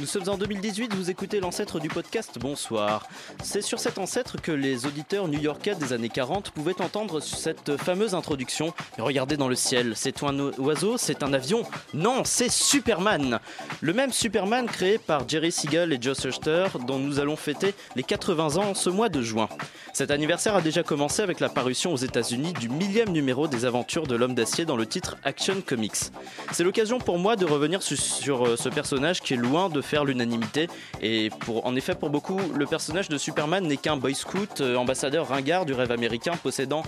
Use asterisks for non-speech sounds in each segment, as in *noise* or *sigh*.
Nous sommes en 2018, vous écoutez l'ancêtre du podcast Bonsoir. C'est sur cet ancêtre que les auditeurs new-yorkais des années 40 pouvaient entendre cette fameuse introduction. Regardez dans le ciel, c'est un oiseau, c'est un avion Non, c'est Superman Le même Superman créé par Jerry Siegel et Joe Shuster, dont nous allons fêter les 80 ans ce mois de juin. Cet anniversaire a déjà commencé avec la parution aux États-Unis du millième numéro des aventures de l'homme d'acier dans le titre Action Comics. C'est l'occasion pour moi de revenir su- sur, euh, ce personnage qui est loin de faire l'unanimité. Et pour, en effet, pour beaucoup, le personnage de Superman n'est qu'un boy scout, euh, ambassadeur ringard du rêve américain, possédant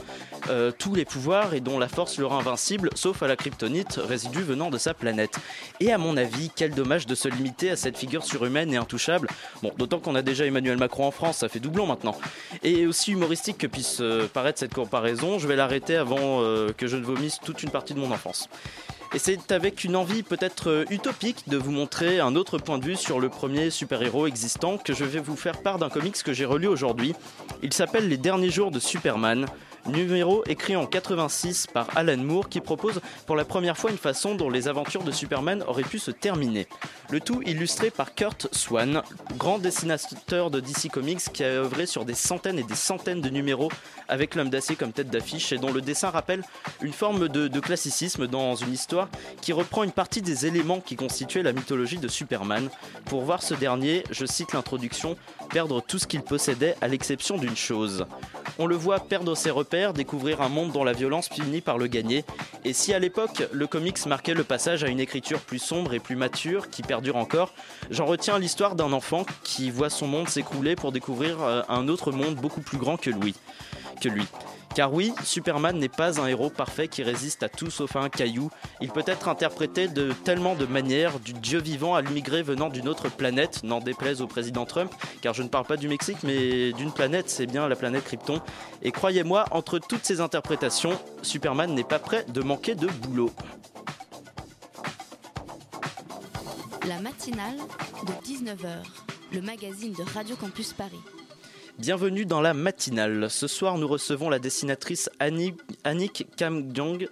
euh, tous les pouvoirs et dont la force le rend invincible, sauf à la kryptonite, résidu venant de sa planète. Et à mon avis, quel dommage de se limiter à cette figure surhumaine et intouchable. Bon, d'autant qu'on a déjà Emmanuel Macron en France, ça fait doublon maintenant. Et aussi humoristique que puisse euh, paraître cette comparaison, je vais l'arrêter avant que je ne vomisse toute une partie de mon enfance. Et c'est avec une envie peut-être euh, utopique de vous montrer un autre point de vue sur le premier super-héros existant que je vais vous faire part d'un comics que j'ai relu aujourd'hui. Il s'appelle Les derniers jours de Superman, numéro écrit en 86 par Alan Moore qui propose pour la première fois une façon dont les aventures de Superman auraient pu se terminer. Le tout illustré par Kurt Swan, grand dessinateur de DC Comics qui a œuvré sur des centaines et des centaines de numéros avec l'homme d'acier comme tête d'affiche et dont le dessin rappelle une forme de, de classicisme dans une histoire qui reprend une partie des éléments qui constituaient la mythologie de Superman. Pour voir ce dernier, je cite l'introduction, perdre tout ce qu'il possédait à l'exception d'une chose. On le voit perdre ses repères, découvrir un monde dont la violence finit par le gagner. Et si à l'époque, le comics marquait le passage à une écriture plus sombre et plus mature, qui perdure encore, j'en retiens l'histoire d'un enfant qui voit son monde s'écrouler pour découvrir euh, un autre monde beaucoup plus grand que lui. Que lui. Car oui, Superman n'est pas un héros parfait qui résiste à tout sauf à un caillou. Il peut être interprété de tellement de manières, du dieu vivant à l'immigré venant d'une autre planète, n'en déplaise au président Trump, car je ne parle pas du Mexique, mais d'une planète, c'est bien la planète Krypton. Et croyez-moi, entre toutes ces interprétations, Superman n'est pas prêt de manquer de boulot. La matinale de 19h, le magazine de Radio Campus Paris. Bienvenue dans la matinale. Ce soir, nous recevons la dessinatrice Annie- Annick Kamgyong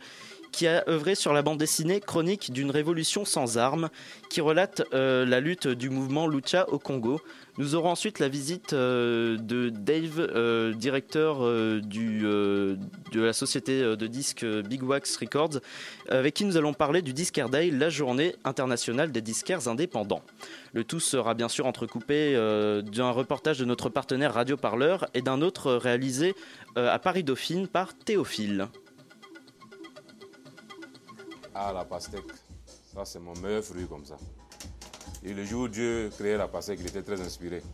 qui a œuvré sur la bande dessinée Chronique d'une révolution sans armes qui relate euh, la lutte du mouvement Lucha au Congo. Nous aurons ensuite la visite euh, de Dave, euh, directeur de la société de disques Big Wax Records, avec qui nous allons parler du Disquaire Day, la journée internationale des disquaires indépendants. Le tout sera bien sûr entrecoupé d'un reportage de notre partenaire Radio Parleur et d'un autre réalisé à Paris Dauphine par Théophile. Ah, la pastèque. Ça, c'est mon meilleur fruit comme ça. Et le jour où Dieu créait la pastèque, il était très inspiré.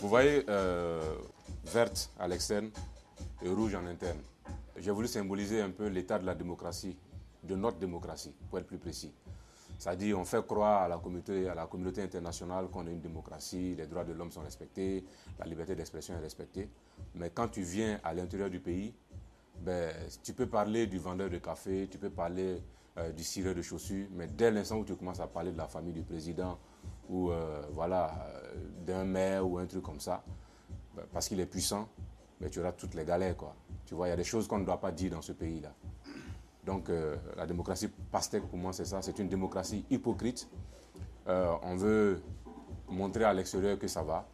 Vous voyez, euh, verte à l'externe et rouge en interne. J'ai voulu symboliser un peu l'état de la démocratie, de notre démocratie, pour être plus précis. C'est-à-dire, on fait croire à la communauté, à la communauté internationale qu'on est une démocratie, les droits de l'homme sont respectés, la liberté d'expression est respectée. Mais quand tu viens à l'intérieur du pays, ben, tu peux parler du vendeur de café, tu peux parler euh, du cireur de chaussures, mais dès l'instant où tu commences à parler de la famille du président ou euh, voilà, euh, d'un maire ou un truc comme ça, ben, parce qu'il est puissant, ben, tu auras toutes les galères. Quoi. Tu vois, il y a des choses qu'on ne doit pas dire dans ce pays-là. Donc la démocratie pastèque, pour moi, c'est ça. C'est une démocratie hypocrite. On veut montrer à l'extérieur que ça va,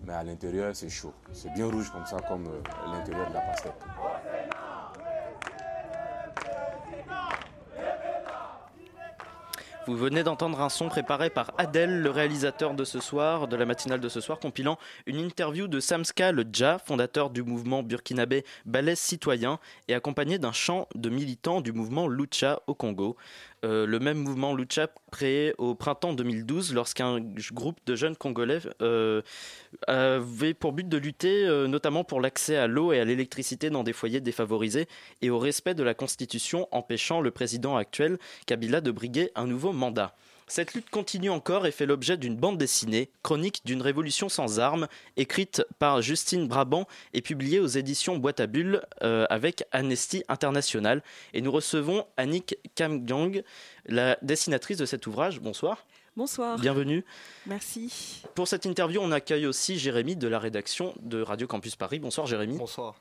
mais à l'intérieur, c'est chaud. C'est bien rouge comme ça, comme l'intérieur de la pastèque. Vous venez d'entendre un son préparé par Adèle, le réalisateur de ce soir, de la matinale de ce soir, compilant une interview de Samska le Dja, fondateur du mouvement burkinabé Balais Citoyen, et accompagné d'un chant de militants du mouvement Lucha au Congo. Euh, le même mouvement Lucha créé au printemps 2012 lorsqu'un groupe de jeunes Congolais euh, avait pour but de lutter euh, notamment pour l'accès à l'eau et à l'électricité dans des foyers défavorisés et au respect de la Constitution empêchant le président actuel Kabila de briguer un nouveau mandat. Cette lutte continue encore et fait l'objet d'une bande dessinée, chronique d'une révolution sans armes, écrite par Justine Brabant et publiée aux éditions Boîte à Bulles euh, avec Amnesty International. Et nous recevons Annick Kamgyong, la dessinatrice de cet ouvrage. Bonsoir. Bonsoir. Bienvenue. Merci. Pour cette interview, on accueille aussi Jérémy de la rédaction de Radio Campus Paris. Bonsoir Jérémy. Bonsoir.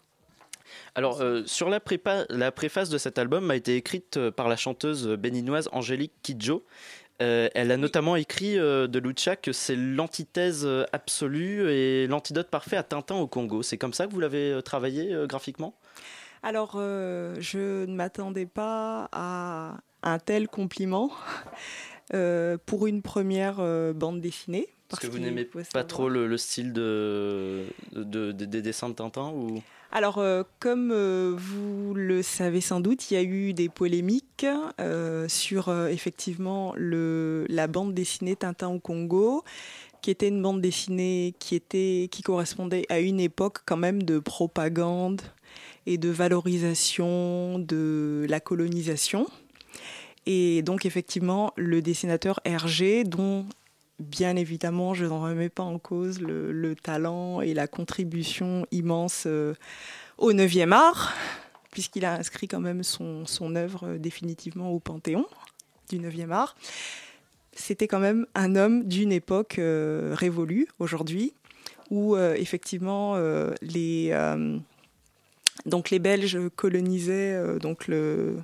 Alors, euh, sur la, prépa- la préface de cet album a été écrite euh, par la chanteuse béninoise Angélique Kidjo. Euh, elle a notamment écrit euh, de Lucha que c'est l'antithèse euh, absolue et l'antidote parfait à Tintin au Congo. C'est comme ça que vous l'avez travaillé euh, graphiquement? Alors, je ne m'attendais pas à un tel compliment pour une première bande dessinée. Parce que vous n'aimez pas trop le, le style de, de- de- des dessins de Tintin ou... Alors, euh, comme euh, vous le savez sans doute, il y a eu des polémiques euh, sur effectivement la bande dessinée Tintin au Congo, qui était une bande dessinée qui, était, qui correspondait à une époque quand même de propagande et de valorisation de la colonisation. Et donc, effectivement, le dessinateur Hergé, dont bien évidemment, je n'en remets pas en cause le, le talent et la contribution immense euh, au 9e art, puisqu'il a inscrit quand même son, œuvre définitivement au panthéon du 9e art. C'était quand même un homme d'une époque euh, révolue aujourd'hui, où euh, effectivement les, les Belges colonisaient donc le,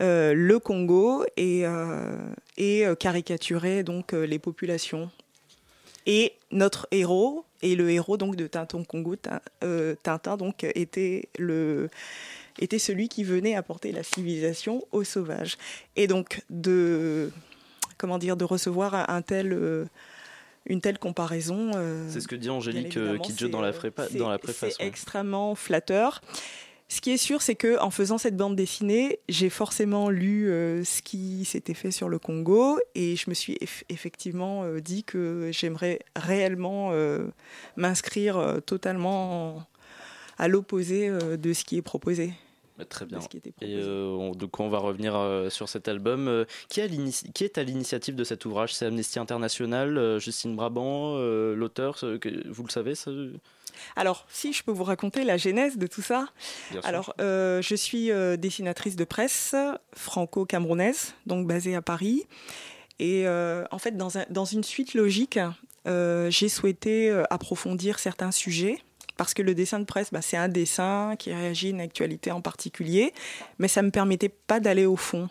le Congo et, euh, et euh, caricaturaient donc euh, les populations. Et notre héros, et le héros donc de Tintin Congo, Tin- euh, Tintin donc était le était celui qui venait apporter la civilisation aux sauvages. Et donc de comment dire de recevoir un, tel euh, une telle comparaison. euh, C'est ce que dit Angélique euh, Kidjo dans la, euh, prépa- dans la préface. C'est ouais. extrêmement flatteur. Ce qui est sûr, c'est que en faisant cette bande dessinée, j'ai forcément lu euh, ce qui s'était fait sur le Congo et je me suis eff- effectivement euh, dit que j'aimerais réellement euh, m'inscrire totalement en- à l'opposé de ce qui est proposé. Bah, très bien. Et on, on va revenir sur cet album. Qui, a l'inici- qui est à l'initiative de cet ouvrage? C'est Amnesty International, Justine Brabant, l'auteur Vous le savez ça Alors, si je peux vous raconter la genèse de tout ça. Bien. Alors, euh, je suis euh, dessinatrice de presse franco-camerounaise, donc basée à Paris. Et euh, en fait, dans, un- dans une suite logique, j'ai souhaité approfondir certains sujets. Parce que le dessin de presse, bah, c'est un dessin qui réagit à une actualité en particulier, mais ça ne me permettait pas d'aller au fond.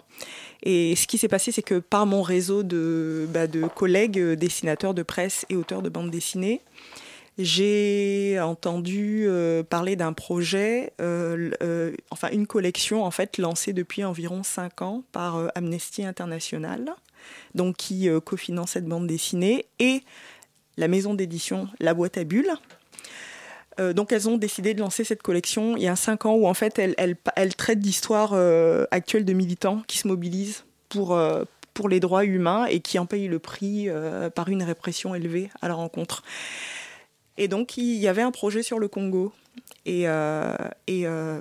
Et ce qui s'est passé, c'est que par mon réseau de, bah, de collègues dessinateurs de presse et auteurs de bande dessinée, j'ai entendu euh, parler d'un projet, euh, euh, enfin une collection en fait lancée depuis environ cinq ans par Amnesty International, donc qui cofinance cette bande dessinée et la maison d'édition La Boîte à Bulles. Donc elles ont décidé de lancer cette collection il y a cinq ans où en fait elles, traitent d'histoires actuelles de militants qui se mobilisent pour, pour les droits humains et qui en payent le prix par une répression élevée à la rencontre. Et donc, il y avait un projet sur le Congo. Et, euh, et euh,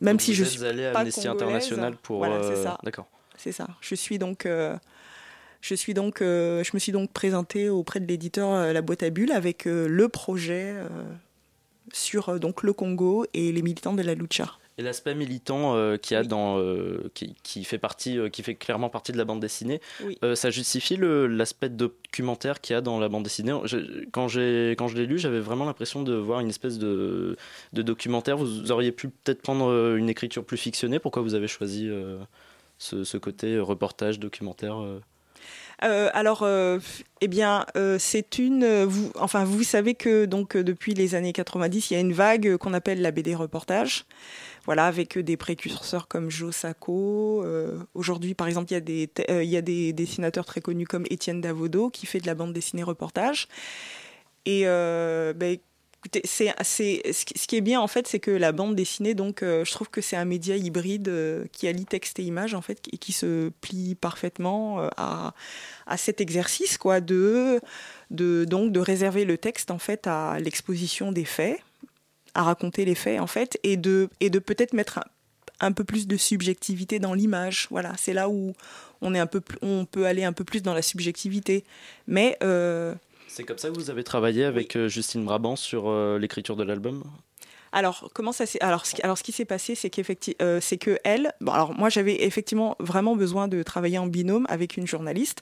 même Donc, si je suis allé à Amnesty International pour. voilà, c'est euh, ça. D'accord. c'est ça. Je suis donc, je suis donc, je me suis donc présentée auprès de l'éditeur La Boîte à Bulles avec le projet sur donc le Congo et les militants de la lucha. Et l'aspect militant euh, qui a dans, euh, qui, qui fait partie, euh, qui fait clairement partie de la bande dessinée, Oui. euh, ça justifie l'aspect documentaire qu'il y a dans la bande dessinée. Je- quand j'ai quand je l'ai lu, j'avais vraiment l'impression de voir une espèce de, de documentaire. Vous auriez pu peut-être prendre euh, une écriture plus fictionnée. Pourquoi vous avez choisi euh, ce, ce côté euh, reportage documentaire euh alors, euh, eh bien, euh, c'est une. Vous, enfin, vous savez que donc depuis les années 90, il y a une vague qu'on appelle la BD reportage. Voilà, avec des précurseurs comme Joe Sacco. Aujourd'hui, par exemple, il y a des y a des dessinateurs très connus comme Étienne Davodo qui fait de la bande dessinée reportage. Et ben, c'est, ce qui est bien en fait, c'est que la bande dessinée, donc, euh, je trouve que c'est un média hybride euh, qui allie texte et image en fait, et qui se plie parfaitement euh, à, à, cet exercice, quoi, de, de, donc, de réserver le texte en fait à l'exposition des faits, à raconter les faits en fait, et de, et de peut-être mettre un, peu plus de subjectivité dans l'image. Voilà, c'est là où on est un peu, on peut aller un peu plus dans la subjectivité, mais c'est comme ça que vous avez travaillé avec euh, Justine Brabant sur euh, l'écriture de l'album? Alors, comment ça alors, ce, alors, ce qui s'est passé, c'est qu'effectivement, euh, c'est que elle. Bon, alors moi, j'avais effectivement vraiment besoin de travailler en binôme avec une journaliste.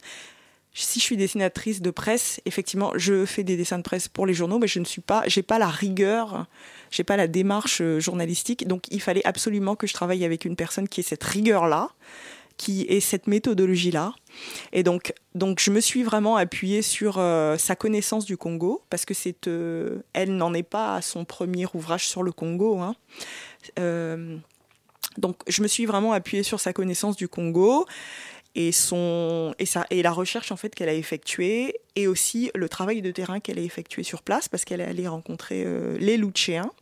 Si je suis dessinatrice de presse, effectivement, je fais des dessins de presse pour les journaux, mais je ne suis pas, j'ai pas la rigueur, j'ai pas la démarche journalistique. Donc, il fallait absolument que je travaille avec une personne qui ait cette rigueur-là, qui ait cette méthodologie-là. Et donc, donc, je me suis vraiment appuyée sur euh, sa connaissance du Congo, parce que c'est, euh, elle n'en est pas à son premier ouvrage sur le Congo. Hein. Euh, donc, je me suis vraiment appuyée sur sa connaissance du Congo et son et et la recherche en fait qu'elle a effectuée et aussi le travail de terrain qu'elle a effectué sur place parce qu'elle est allée rencontrer les Loutchéens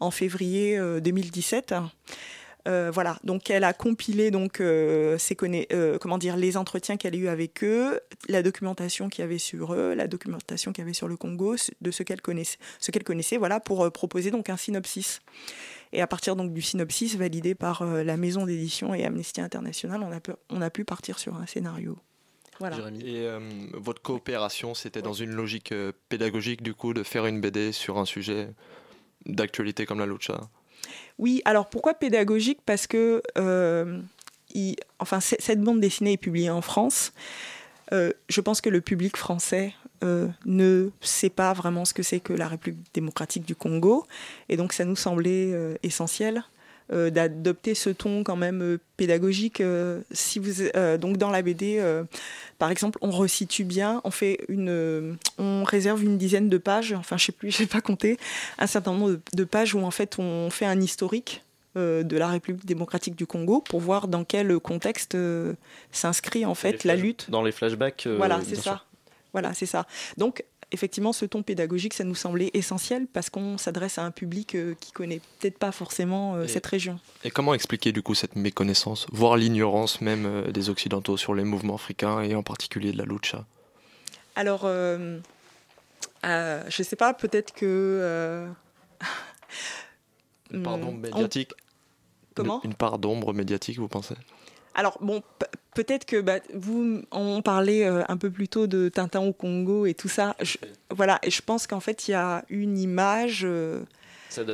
en février 2017 euh, voilà, donc elle a compilé donc euh, euh, comment dire les entretiens qu'elle a eu avec eux, la documentation qu'il y avait sur eux, la documentation qu'il y avait sur le Congo, de ce qu'elle connaissait, ce qu'elle connaissait, voilà, pour proposer donc un synopsis. Et à partir donc du synopsis validé par la maison d'édition et Amnesty International, on a, pu, on a pu partir sur un scénario. Voilà. Et votre coopération, c'était dans une logique pédagogique du coup de faire une BD sur un sujet d'actualité comme la lucha? Oui, alors pourquoi pédagogique? Parce que euh, enfin, cette bande dessinée est publiée en France. Euh, je pense que le public français euh, ne sait pas vraiment ce que c'est que la République démocratique du Congo. Et donc ça nous semblait essentiel euh, d'adopter ce ton quand même euh, pédagogique. Euh, si vous, donc dans la BD, par exemple, on resitue bien, on fait une, on réserve une dizaine de pages, enfin je sais plus, *laughs* je n'ai pas compté, un certain nombre de, pages où en fait on fait un historique de la République démocratique du Congo pour voir dans quel contexte s'inscrit en fait la lutte. Dans les flashbacks. voilà, c'est ça. Voilà, c'est ça. Donc effectivement, ce ton pédagogique, ça nous semblait essentiel parce qu'on s'adresse à un public euh, qui connaît peut-être pas forcément euh, cette région. Et comment expliquer du coup cette méconnaissance, voire l'ignorance même euh, des Occidentaux sur les mouvements africains et en particulier de la lucha? Alors, je ne sais pas, peut-être que... *laughs* une part d'ombre médiatique. Comment? Une part d'ombre médiatique, vous pensez? Alors bon, peut-être que bah, vous, on parlait euh, un peu plus tôt de Tintin au Congo et tout ça. voilà, et je pense qu'en fait, il y a une image euh,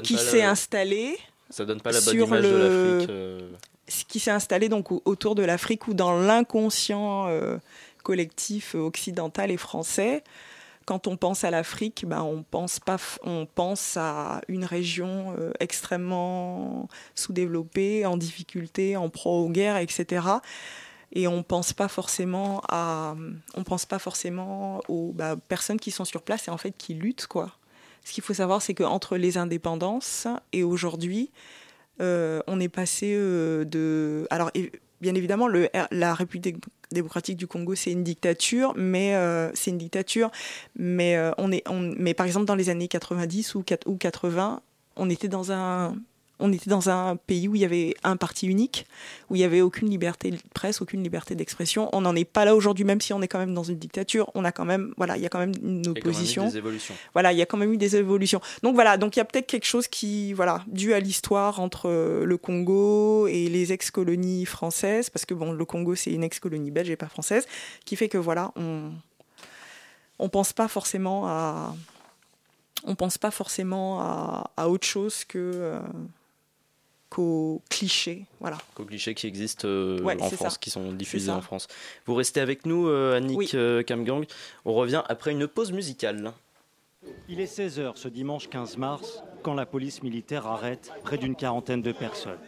qui s'est installée. Ça donne pas la bonne image de l'Afrique. Euh. Qui s'est installée donc autour de l'Afrique ou dans l'inconscient collectif occidental et français quand on pense à l'Afrique, ben on pense pas, on pense à une région euh, extrêmement sous-développée, en difficulté, en proie aux guerres, etc. Et on pense pas forcément à, on pense pas forcément aux bah, personnes qui sont sur place et en fait qui luttent quoi. Ce qu'il faut savoir, c'est qu'entre les indépendances et aujourd'hui, euh, on est passé euh, de, alors bien évidemment, la République démocratique du Congo, c'est une dictature, mais euh, c'est une dictature, euh, mais par exemple dans les années 90 ou, ou 80, on était dans un on était dans un pays où il y avait un parti unique, où il n'y avait aucune liberté de presse, aucune liberté d'expression. On n'en est pas là aujourd'hui, même si on est quand même dans une dictature. On a quand même, voilà, il y a quand même une opposition. Il y a des évolutions. Voilà, il y a quand même eu des évolutions. Donc voilà, donc il y a peut-être quelque chose qui, voilà, dû à l'histoire entre euh, le Congo et les ex-colonies françaises, parce que bon, le Congo c'est une ex-colonie belge et pas française, qui fait que voilà, on on pense pas forcément à on pense pas forcément à, à autre chose que euh, qu'aux clichés. Voilà. Qu'aux clichés qui existent euh, en France, qui sont diffusés en France. Vous restez avec nous, euh, Annick euh, Kamgang. On revient après une pause musicale. Il est 16h ce dimanche 15 mars quand la police militaire arrête près d'une quarantaine de personnes.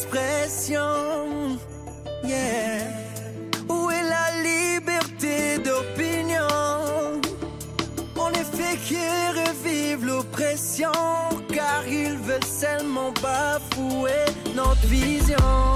D'expression. Yeah. Où est la liberté d'opinion? On est fait qui revivent l'oppression, car ils veulent seulement bafouer notre vision.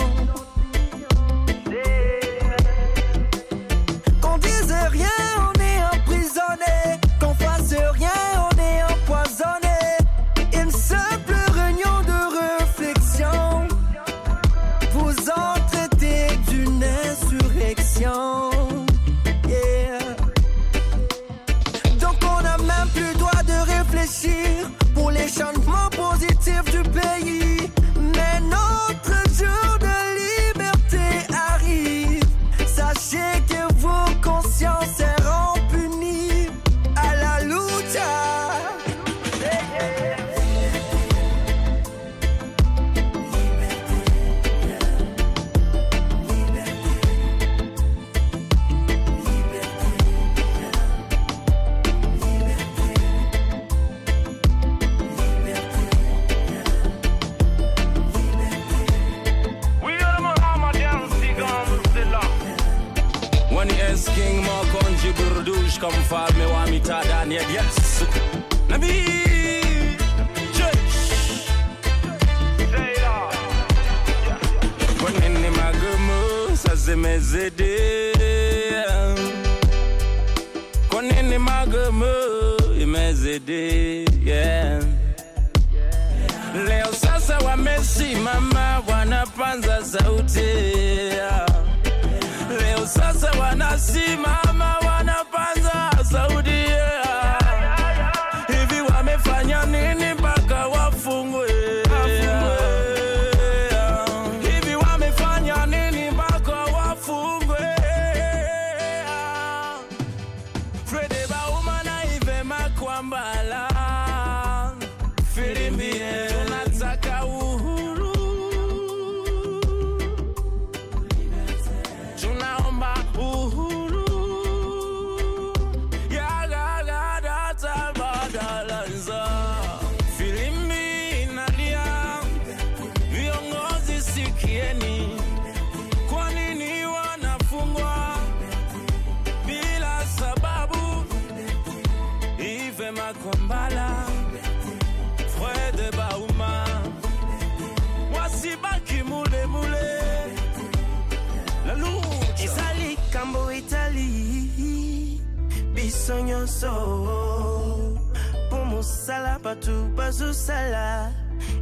Biso. Mpo mosala bato bazosala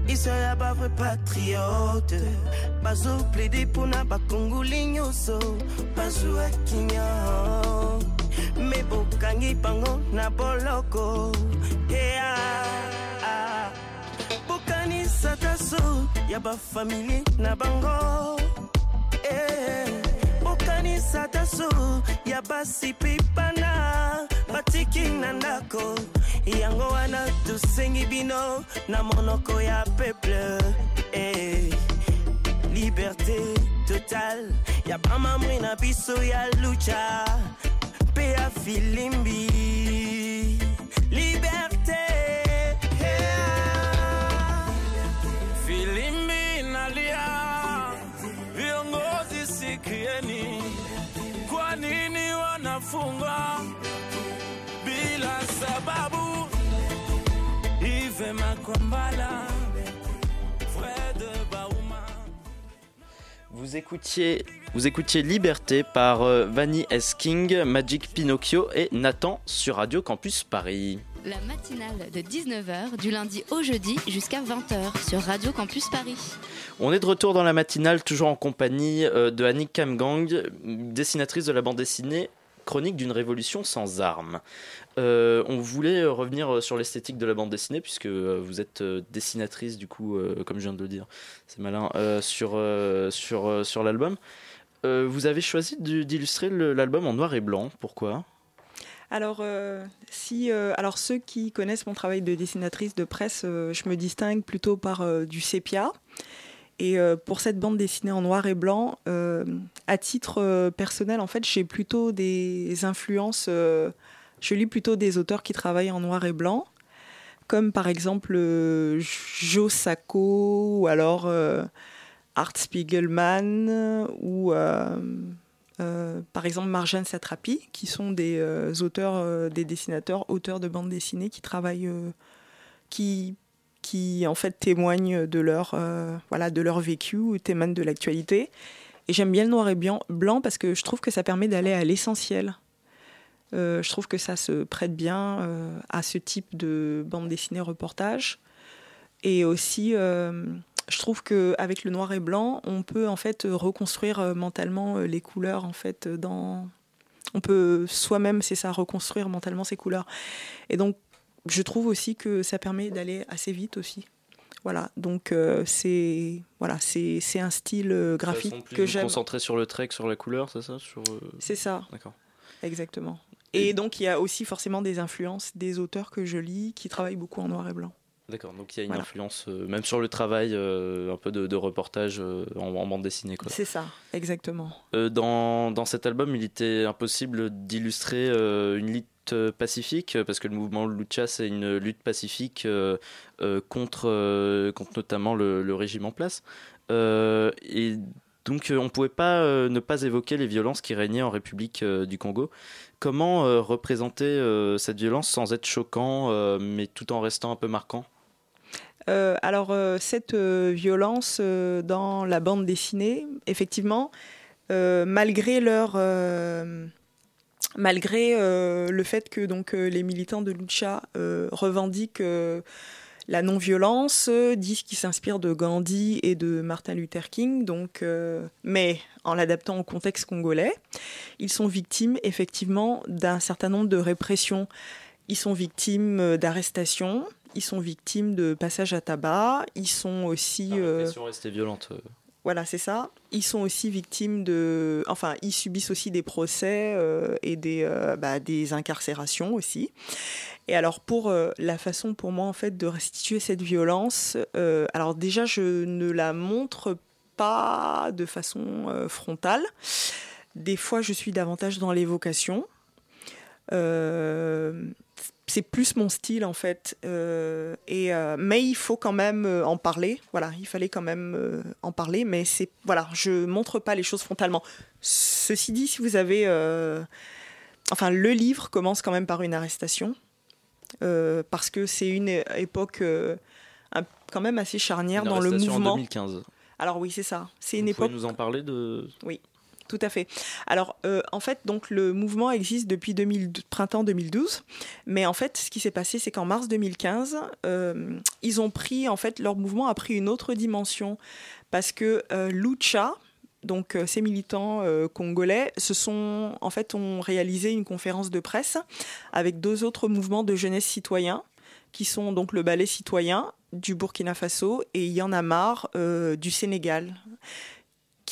iso ya bavrai patriote bazoplaide mpona bakongoli nyonso bazwa kimia me bokangi bango na boloko. Yeah. bokanisa taso ya bafamilie na bango. Eh, bokanisa taso ya basi mpe bana batiki na ndako. Yango wana tosengi bino na monoko ya peuple. Eh, liberté totale. Ya bamamwi na biso ya lucha. Mpe ya filimbi Vous écoutiez, vous écoutiez Liberté par euh, Vanny S. King, Magic Pinocchio et Nathan sur Radio Campus Paris. La matinale de 19h du lundi au jeudi jusqu'à 20h sur Radio Campus Paris. On est de retour dans la matinale, toujours en compagnie euh, de Annick Kamgang, dessinatrice de la bande dessinée Chronique d'une révolution sans armes. Euh, on voulait revenir sur l'esthétique de la bande dessinée, puisque euh, vous êtes euh, dessinatrice, du coup, euh, comme je viens de le dire, c'est malin, euh, sur, euh, sur, euh, sur l'album. Euh, vous avez choisi d'illustrer l'album en noir et blanc, pourquoi? Alors, euh, si, euh, alors, ceux qui connaissent mon travail de dessinatrice de presse, euh, je me distingue plutôt par euh, du sépia. Et euh, pour cette bande dessinée en noir et blanc, euh, à titre euh, personnel, en fait, j'ai plutôt des influences. Je lis plutôt des auteurs qui travaillent en noir et blanc, comme par exemple euh, Joe Sacco ou alors euh, Art Spiegelman ou euh, par exemple Marjane Satrapi, qui sont des auteurs, des dessinateurs, auteurs de bandes dessinées qui travaillent, qui, qui en fait témoignent de leur, voilà, de leur vécu ou témoignent de l'actualité. Et j'aime bien le noir et blanc parce que je trouve que ça permet d'aller à l'essentiel. Euh, je trouve que ça se prête bien euh, à ce type de bande dessinée reportage. Et aussi, euh, je trouve qu'avec le noir et blanc, on peut en fait reconstruire mentalement les couleurs en fait dans. On peut soi-même, c'est ça, reconstruire mentalement ses couleurs. Et donc, je trouve aussi que ça permet d'aller assez vite aussi. Voilà, donc euh, c'est voilà, c'est un style graphique que j'aime. Concentré sur le trait, que sur la couleur, c'est ça? Sur, C'est ça. D'accord. Exactement. Et donc, il y a aussi forcément des influences des auteurs que je lis qui travaillent beaucoup en noir et blanc. D'accord, donc il y a une Voilà. influence, euh, même sur le travail, euh, un peu de, de reportage euh, en, en bande dessinée. C'est ça, exactement. Dans, dans cet album, il était impossible d'illustrer une lutte pacifique, parce que le mouvement Lucha, c'est une lutte pacifique contre, contre notamment le, le régime en place. Et donc, euh, on ne pouvait pas euh, ne pas évoquer les violences qui régnaient en République euh, du Congo. Comment représenter cette violence sans être choquant, mais tout en restant un peu marquant? Alors, cette violence dans la bande dessinée, effectivement, malgré leur. malgré le fait que donc, les militants de Lucha revendiquent la non-violence, euh, disent qu'ils s'inspirent de Gandhi et de Martin Luther King, donc, euh, mais en l'adaptant au contexte congolais, ils sont victimes effectivement d'un certain nombre de répressions. Ils sont victimes euh, d'arrestations, ils sont victimes de passages à tabac, ils sont aussi... La euh, violente. Voilà, c'est ça. Ils sont aussi victimes de... Enfin, ils subissent aussi des procès euh, et des, euh, bah, des incarcérations aussi. Et alors, pour euh, la façon pour moi, en fait, de restituer cette violence, alors déjà, je ne la montre pas de façon frontale. Des fois, je suis davantage dans l'évocation. Euh, c'est plus mon style en fait. Euh, et, euh, mais il faut quand même euh, en parler. Voilà, il fallait quand même euh, en parler. Mais c'est voilà, je montre pas les choses frontalement. Ceci dit, si vous avez, enfin, le livre commence quand même par une arrestation parce que c'est une époque un- quand même assez charnière Une dans le mouvement. en 2015. Alors oui, c'est ça. C'est une Vous pouvez époque nous en parler de... oui, tout à fait. Alors, euh, en fait, donc le mouvement existe depuis 2000 printemps 2012, mais en fait, ce qui s'est passé, c'est qu'en mars 2015, euh, ils ont pris, en fait, leur mouvement a pris une autre dimension parce que euh, Lucha, donc ces militants congolais, se sont, en fait, ont réalisé une conférence de presse avec deux autres mouvements de jeunesse citoyens qui sont donc le ballet citoyen du Burkina Faso et Il y en a marre euh, du Sénégal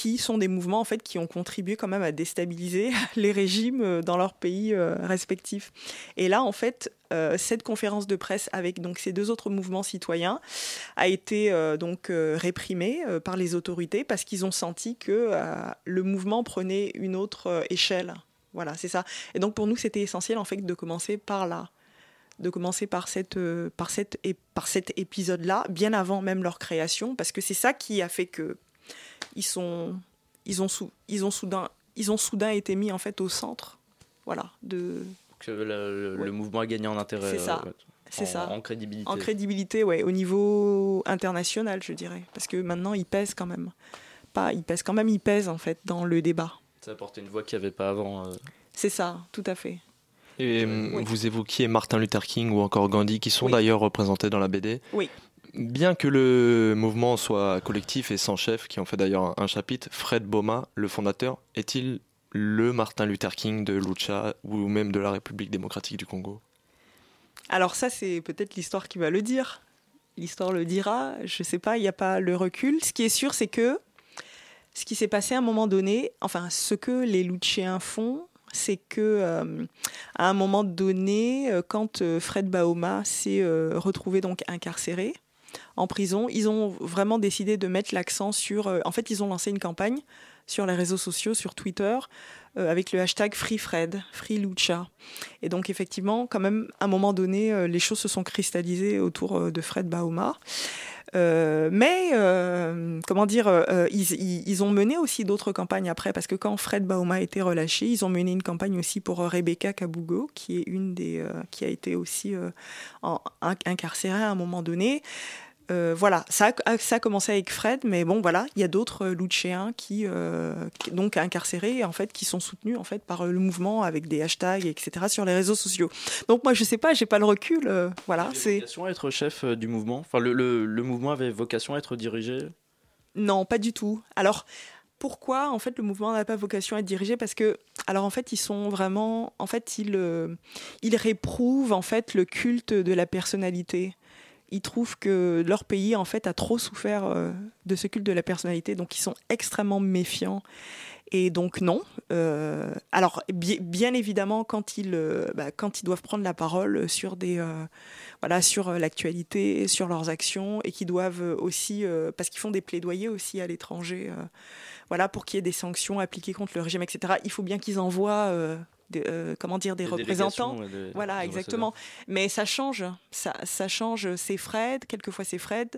qui sont des mouvements en fait qui ont contribué quand même à déstabiliser *laughs* les régimes euh, dans leurs pays euh, respectifs. Et là en fait euh, cette conférence de presse avec donc ces deux autres mouvements citoyens a été donc réprimée par les autorités parce qu'ils ont senti que le mouvement prenait une autre échelle. Voilà, c'est ça. Et donc pour nous c'était essentiel en fait de commencer par là de commencer par, cette, par, cette, et par cet épisode-là, bien avant même leur création, parce que c'est ça qui a fait que ils sont, ils ont, sou- ils ont soudain, ils ont soudain été mis en fait au centre, voilà, de, que le, le- le mouvement a gagné en intérêt. C'est ça. euh, ouais. c'est En- ça, En crédibilité. en crédibilité, ouais, au niveau international, je dirais, parce que maintenant ils pèsent quand même, pas, ils pèsent quand même, ils pèsent en fait dans le débat. Ça a apporté une voix qu'il n'y avait pas avant. euh. C'est ça, tout à fait. Et euh, vous évoquiez Martin Luther King ou encore Gandhi, qui sont Oui. d'ailleurs représentés dans la BD. Oui. Bien que le mouvement soit collectif et sans chef, qui en fait d'ailleurs un, chapitre, Fred Boma, le fondateur, est-il le Martin Luther King de Lucha ou même de la République démocratique du Congo? Alors ça, c'est peut-être l'histoire qui va le dire. L'histoire le dira, je sais pas, il n'y a pas le recul. Ce qui est sûr, c'est que ce qui s'est passé à un moment donné, enfin, ce que les Luchéens font, c'est que euh, à un moment donné, euh, quand euh, Fred Baoma s'est retrouvé donc incarcéré en prison, ils ont vraiment décidé de mettre l'accent sur. euh, en fait, ils ont lancé une campagne sur les réseaux sociaux, sur Twitter, euh, avec le hashtag FreeFred, FreeLucha. Et donc effectivement, quand même, à un moment donné, euh, les choses se sont cristallisées autour euh, de Fred Bauma. Euh, mais comment dire, ils, ont mené aussi d'autres campagnes après, parce que quand Fred Bauma a été relâché, ils ont mené une campagne aussi pour Rebecca Kabugo, qui est une des, qui a été aussi incarcérée à un moment donné. Euh, voilà, ça a, ça a commencé avec Fred, mais bon, voilà, il y a d'autres euh, Luchéens qui, euh, qui- donc incarcérés, et en fait, qui sont soutenus en fait par euh, le mouvement avec des hashtags, etc. sur les réseaux sociaux. Donc moi, je sais pas, j'ai pas le recul. euh, voilà, c'est vocation à être chef du mouvement? Enfin, le, le- le mouvement avait vocation à être dirigé? Non, pas du tout. Alors, pourquoi en fait le mouvement n'a pas vocation à être dirigé? Parce que, alors en fait, ils sont vraiment, en fait, ils, ils réprouvent en fait le culte de la personnalité. Ils trouvent que leur pays en fait a trop souffert euh, de ce culte de la personnalité, donc ils sont extrêmement méfiants. Et donc non. Euh, alors bi- bien évidemment quand ils euh, bah, quand ils doivent prendre la parole sur des voilà sur l'actualité, sur leurs actions et qui doivent aussi parce qu'ils font des plaidoyers aussi à l'étranger, voilà pour qu'il y ait des sanctions appliquées contre le régime, etc. Il faut bien qu'ils envoient euh, des, euh, comment dire des, Des représentants. voilà exactement. Mais ça change, ça, ça change. C'est Fred, quelquefois c'est Fred.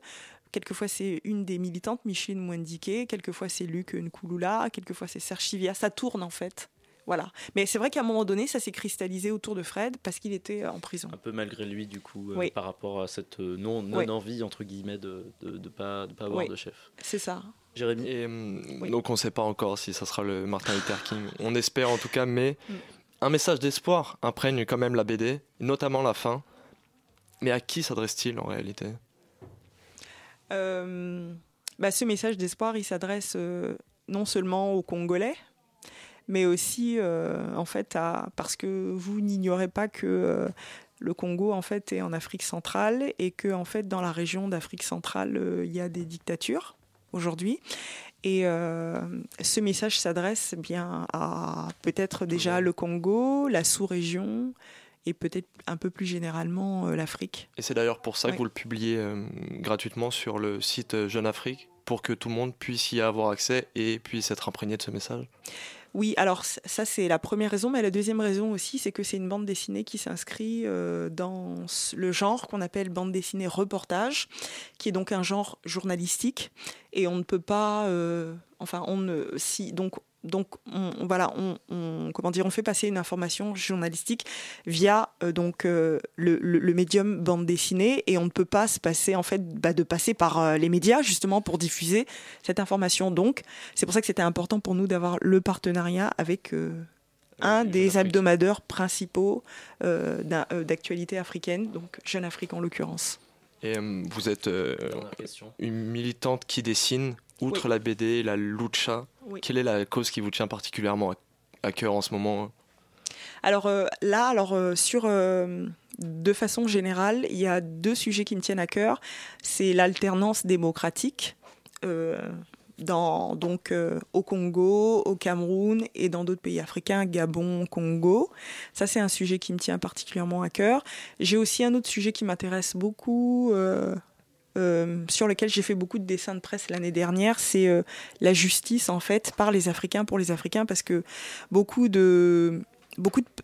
Quelquefois, c'est une des militantes, Micheline Mwendike. Quelquefois, c'est Luc Nkulula. Quelquefois, c'est Serge Chivia. Ça tourne, en fait. Voilà. Mais c'est vrai qu'à un moment donné, ça s'est cristallisé autour de Fred parce qu'il était en prison. un peu malgré lui du coup euh, par rapport à cette euh, non non Oui. envie entre guillemets de de, de pas de pas avoir Oui. de chef. C'est ça. Jérémy. Et, hum, Donc on ne sait pas encore si ça sera le Martin Luther King. On espère en tout cas, mais Mm. Un message d'espoir imprègne quand même la BD, notamment la fin. Mais à qui s'adresse-t-il en réalité? Euh, bah, ce message d'espoir, il s'adresse euh, non seulement aux Congolais, mais aussi euh, en fait à parce que vous n'ignorez pas que euh, le Congo en fait est en Afrique centrale et que en fait dans la région d'Afrique centrale il y a des dictatures aujourd'hui et euh, ce message s'adresse bien à peut-être déjà le Congo, la sous-région et peut-être un peu plus généralement euh, l'Afrique. Et c'est d'ailleurs pour ça que vous le publiez euh, gratuitement sur le site Jeune Afrique, pour que tout le monde puisse y avoir accès et puisse être imprégné de ce message. Oui, alors ça c'est la première raison, mais la deuxième raison aussi, c'est que c'est une bande dessinée qui s'inscrit euh, dans le genre qu'on appelle bande dessinée reportage, qui est donc un genre journalistique, et on ne peut pas, euh, enfin on ne, si donc donc on, on- voilà, on, on- comment dire, on fait passer une information journalistique via euh, donc euh, le, le- le médium bande dessinée et on ne peut pas se passer en fait bah, de passer par euh, les médias justement pour diffuser cette information. Donc c'est pour ça que c'était important pour nous d'avoir le partenariat avec euh, un des hebdomadaires principaux euh, euh, d'actualité africaine, donc Jeune Afrique en l'occurrence. Et euh, vous êtes euh, une militante qui dessine, outre Oui. la BD, la lucha. Oui. Quelle est la cause qui vous tient particulièrement à, cœur en ce moment Alors euh, là, alors euh, sur euh, de façon générale, il y a deux sujets qui me tiennent à cœur. C'est l'alternance démocratique. dans, donc au Congo, au Cameroun et dans d'autres pays africains, Gabon, Congo. Ça, c'est un sujet qui me tient particulièrement à cœur. J'ai aussi un autre sujet qui m'intéresse beaucoup, euh, sur lequel j'ai fait beaucoup de dessins de presse l'année dernière, c'est euh, la justice, en fait, par les Africains, pour les Africains, parce que beaucoup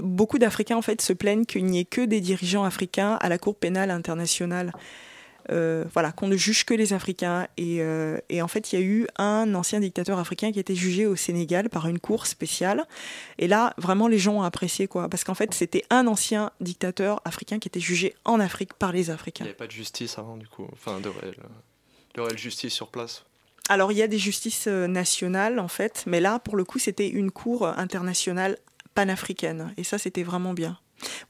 beaucoup d'Africains en fait se plaignent qu'il n'y ait que des dirigeants africains à la Cour pénale internationale. Euh, voilà, qu'on ne juge que les Africains. Et, euh, et en fait, il y a eu un ancien dictateur africain qui a été jugé au Sénégal par une cour spéciale. Et là, vraiment, les gens ont apprécié, quoi. Parce qu'en fait, c'était un ancien dictateur africain qui était jugé en Afrique par les Il Africains. n'y avait pas de justice avant, du coup. Enfin, de réelle, de réelle justice sur place. Alors, il y a des justices euh, nationales, en fait, mais là, pour le coup, c'était une cour internationale panafricaine. Et ça, c'était vraiment bien.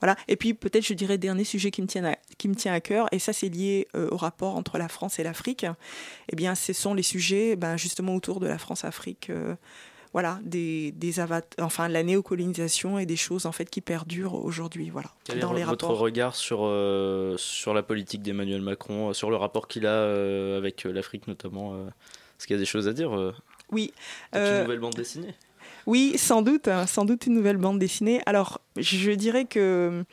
Voilà. Et puis, peut-être, je dirais, dernier sujet qui me tient à, qui me tient à cœur, et ça, c'est lié euh, au rapport entre la France et l'Afrique. Eh bien, ce sont les sujets, ben, justement, autour de la France-Afrique. euh, voilà, des, des enfin, la néocolonisation et des choses, en fait, qui perdurent aujourd'hui. Voilà. Quel est dans les votre rapports. regard sur, euh, sur la politique d'Emmanuel Macron, sur le rapport qu'il a avec l'Afrique notamment Est-ce qu'il y a des choses à dire Oui. C'est une nouvelle bande dessinée? Oui, sans doute, hein, sans doute une nouvelle bande dessinée. Alors, je dirais que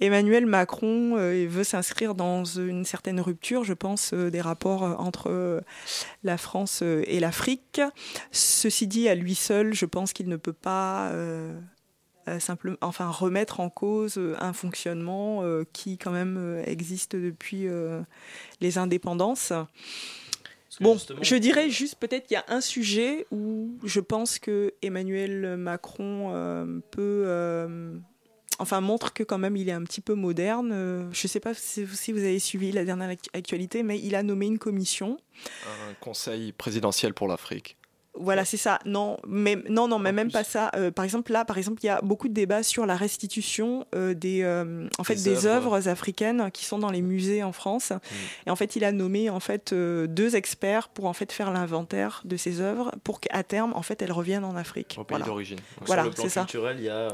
Emmanuel Macron euh, veut s'inscrire dans une certaine rupture, je pense, euh, des rapports euh, entre la France et l'Afrique. Ceci dit, à lui seul, je pense qu'il ne peut pas simplement, enfin, remettre en cause un fonctionnement qui, quand même, existe depuis les indépendances. Bon, je dirais juste peut-être qu'il y a un sujet où je pense que Emmanuel Macron euh, peut, euh, enfin montre que quand même il est un petit peu moderne. Euh, je ne sais pas si, si, vous avez suivi la dernière actualité, mais il a nommé une commission. Un conseil présidentiel pour l'Afrique. Voilà, c'est ça. Non, mais non, non, mais même pas ça. Euh, par exemple, là, par exemple, il y a beaucoup de débats sur la restitution euh, des, euh, en fait, des, œuvres. africaines qui sont dans les musées en France. Mm. Et en fait, il a nommé en fait deux experts pour en fait faire l'inventaire de ces œuvres pour qu'à terme, en fait, elles reviennent en Afrique. Au pays d'origine. Voilà, c'est ça. culturel, il y a,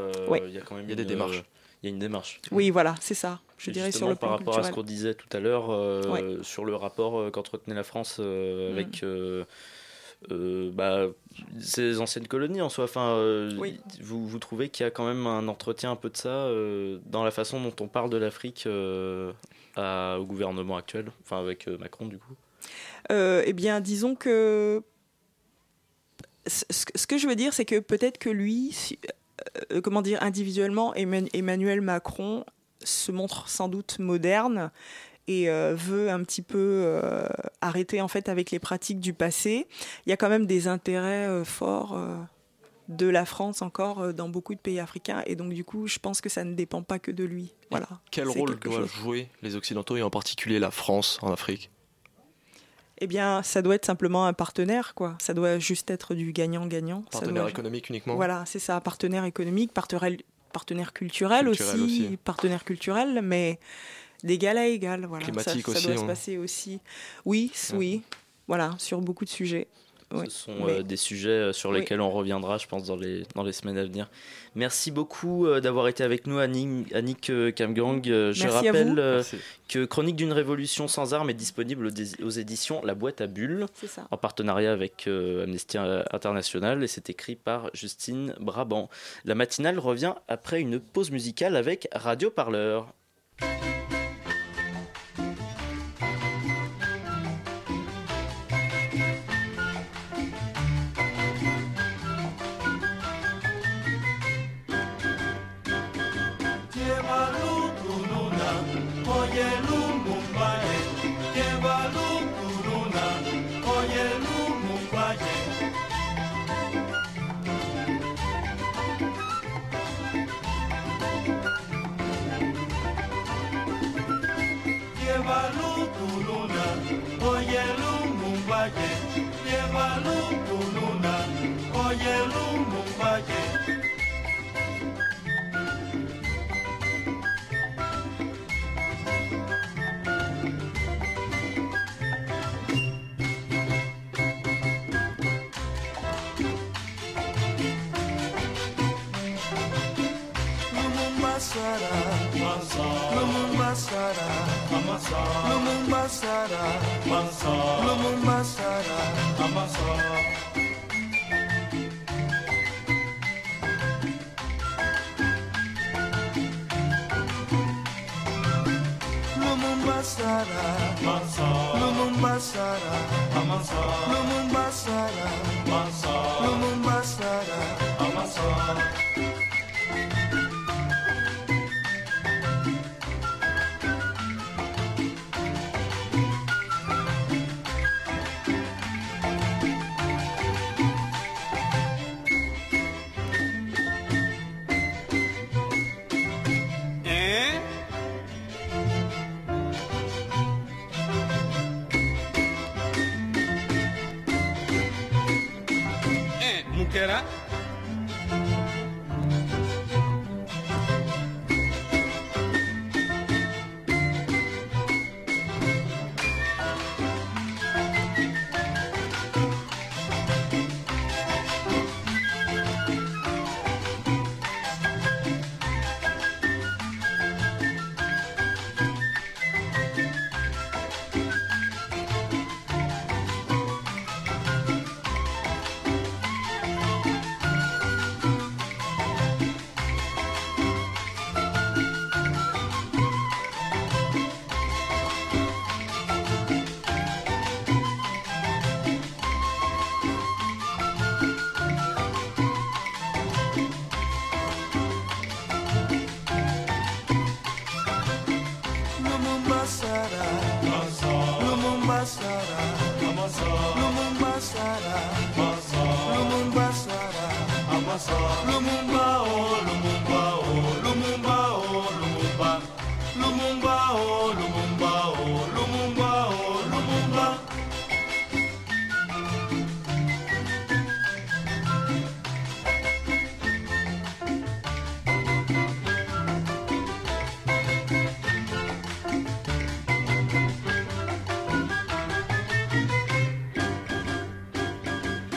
il y a quand même il y a des démarches. Il y a une démarche. Oui, voilà, c'est ça. Je dirais sur le par rapport à ce qu'on disait tout à l'heure sur le rapport qu'entretenait la France avec. Mm. Euh, bah, ces anciennes colonies en soi. Enfin, euh, vous, vous trouvez qu'il y a quand même un entretien un peu de ça euh, dans la façon dont on parle de l'Afrique au gouvernement actuel, enfin avec Macron du coup Eh bien, disons que ce que je veux dire, c'est que peut-être que lui, comment dire, individuellement, Emmanuel Macron se montre sans doute moderne et euh, veut un petit peu euh, arrêter en fait avec les pratiques du passé. Il y a quand même des intérêts euh, forts de la France encore dans beaucoup de pays africains et donc du coup je pense que ça ne dépend pas que de lui. Voilà. Quel rôle doivent jouer les Occidentaux et en particulier la France en Afrique? Eh bien, ça doit être simplement un partenaire, quoi. Ça doit juste être du gagnant-gagnant. Partenaire économique uniquement? Voilà, c'est ça, partenaire économique, partenaire, partenaire culturel, aussi, aussi, partenaire culturel, mais d'égal à égal. Voilà. Climatique ça, aussi. Ça doit se passer aussi. Oui, oui. Voilà, sur beaucoup de sujets. Ce sont euh, des sujets euh, sur lesquels on reviendra, je pense, dans les, dans les semaines à venir. Merci beaucoup euh, d'avoir été avec nous, Annick, Annick Kamgang. je rappelle que Chronique d'une révolution sans armes est disponible aux, éditions La Boîte à Bulles, en partenariat avec Amnesty International, et c'est écrit par Justine Brabant. La matinale revient après une pause musicale avec Radio Parleur. Masara, Lumu Masara, Lumu Masara, Lumu Masara, Masara. Masara, Masara, Lumu Masara, Masara, Lumu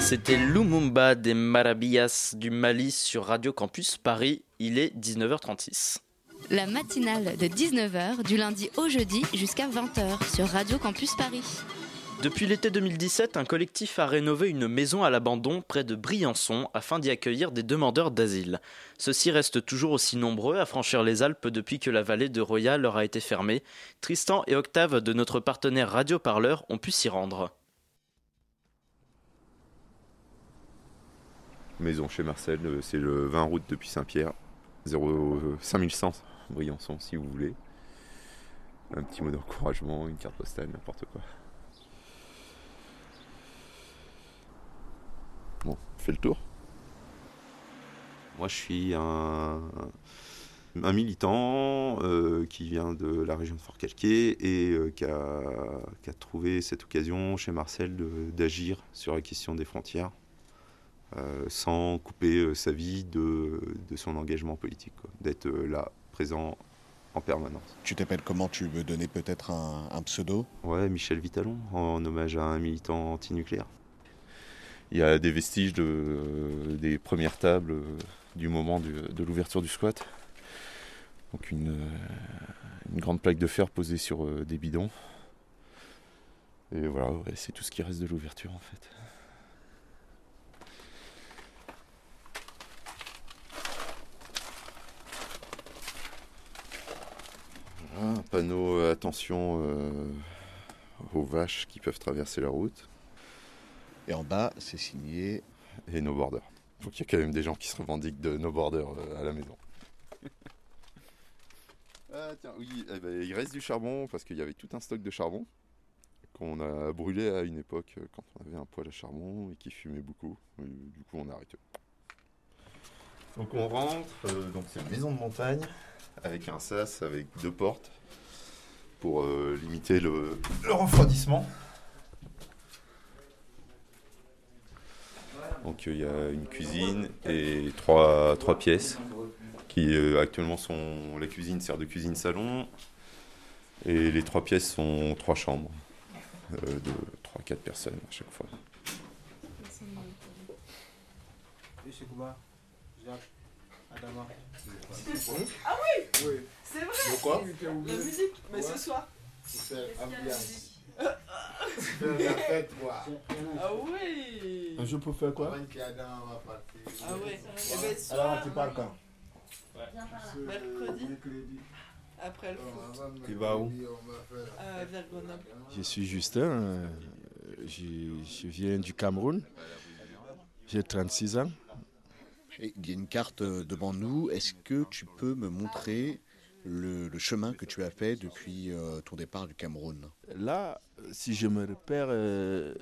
C'était Lumumba des Marabillas du Mali sur Radio Campus Paris. Il est 19h36. La matinale de 19h du lundi au jeudi jusqu'à 20h sur Radio Campus Paris. Depuis l'été 2017, un collectif a rénové une maison à l'abandon près de Briançon afin d'y accueillir des demandeurs d'asile. Ceux-ci restent toujours aussi nombreux à franchir les Alpes depuis que la vallée de Roya leur a été fermée. Tristan et Octave de notre partenaire Radio Parleur ont pu s'y rendre. Maison chez Marcel, euh, c'est le 20 route depuis Saint-Pierre, 5100 Briançon si vous voulez. Un petit mot d'encouragement, une carte postale, n'importe quoi. Bon, on fait le tour. Moi, je suis un, militant euh, qui vient de la région de Fort-Calquier et euh, qui, a, trouvé cette occasion chez Marcel d'agir sur la question des frontières euh, sans couper sa vie de, de, son engagement politique, d'être là, présent en permanence. Tu t'appelles comment? Tu veux donner peut-être un, un, pseudo? Ouais, Michel Vitalon, en hommage à un militant antinucléaire. Il y a des vestiges de, euh, des premières tables euh, du moment du, de l'ouverture du squat. Donc une, euh, une, grande plaque de fer posée sur euh, des bidons. Et voilà, ouais, c'est tout ce qui reste de l'ouverture en fait. Un panneau attention euh, aux vaches qui peuvent traverser la route. Et en bas, c'est signé. Et No Border. Donc il y a quand même des gens qui se revendiquent de No Border euh, à la maison. *laughs* ah tiens, oui, eh ben, il reste du charbon parce qu'il y avait tout un stock de charbon qu'on a brûlé à une époque euh, quand on avait un poêle à charbon et qui fumait beaucoup. Et du coup, on a arrêté. Donc on rentre, euh, donc c'est une maison de montagne avec un sas avec deux portes pour euh, limiter le, le refroidissement. Donc il y a une cuisine et trois, trois pièces qui euh, actuellement sont... La cuisine sert de cuisine-salon et les trois pièces sont trois chambres euh, de 3-4 personnes à chaque fois. Ah oui, oui. C'est vrai De quoi La musique, mais ce soir. la fête, quoi. *laughs* Ah oui Je peux faire quoi Ah ouais. Eh ben, soir, Alors, tu pars quand Mercredi. Après le foot. Tu vas où Euh, vers Grenoble. Je suis Justin, euh, je, je viens du Cameroun. J'ai 36 ans. Il y a une carte euh, devant nous. Est-ce que tu peux me montrer le, chemin que tu as fait depuis euh, ton départ du Cameroun? Là, si je me repère, euh,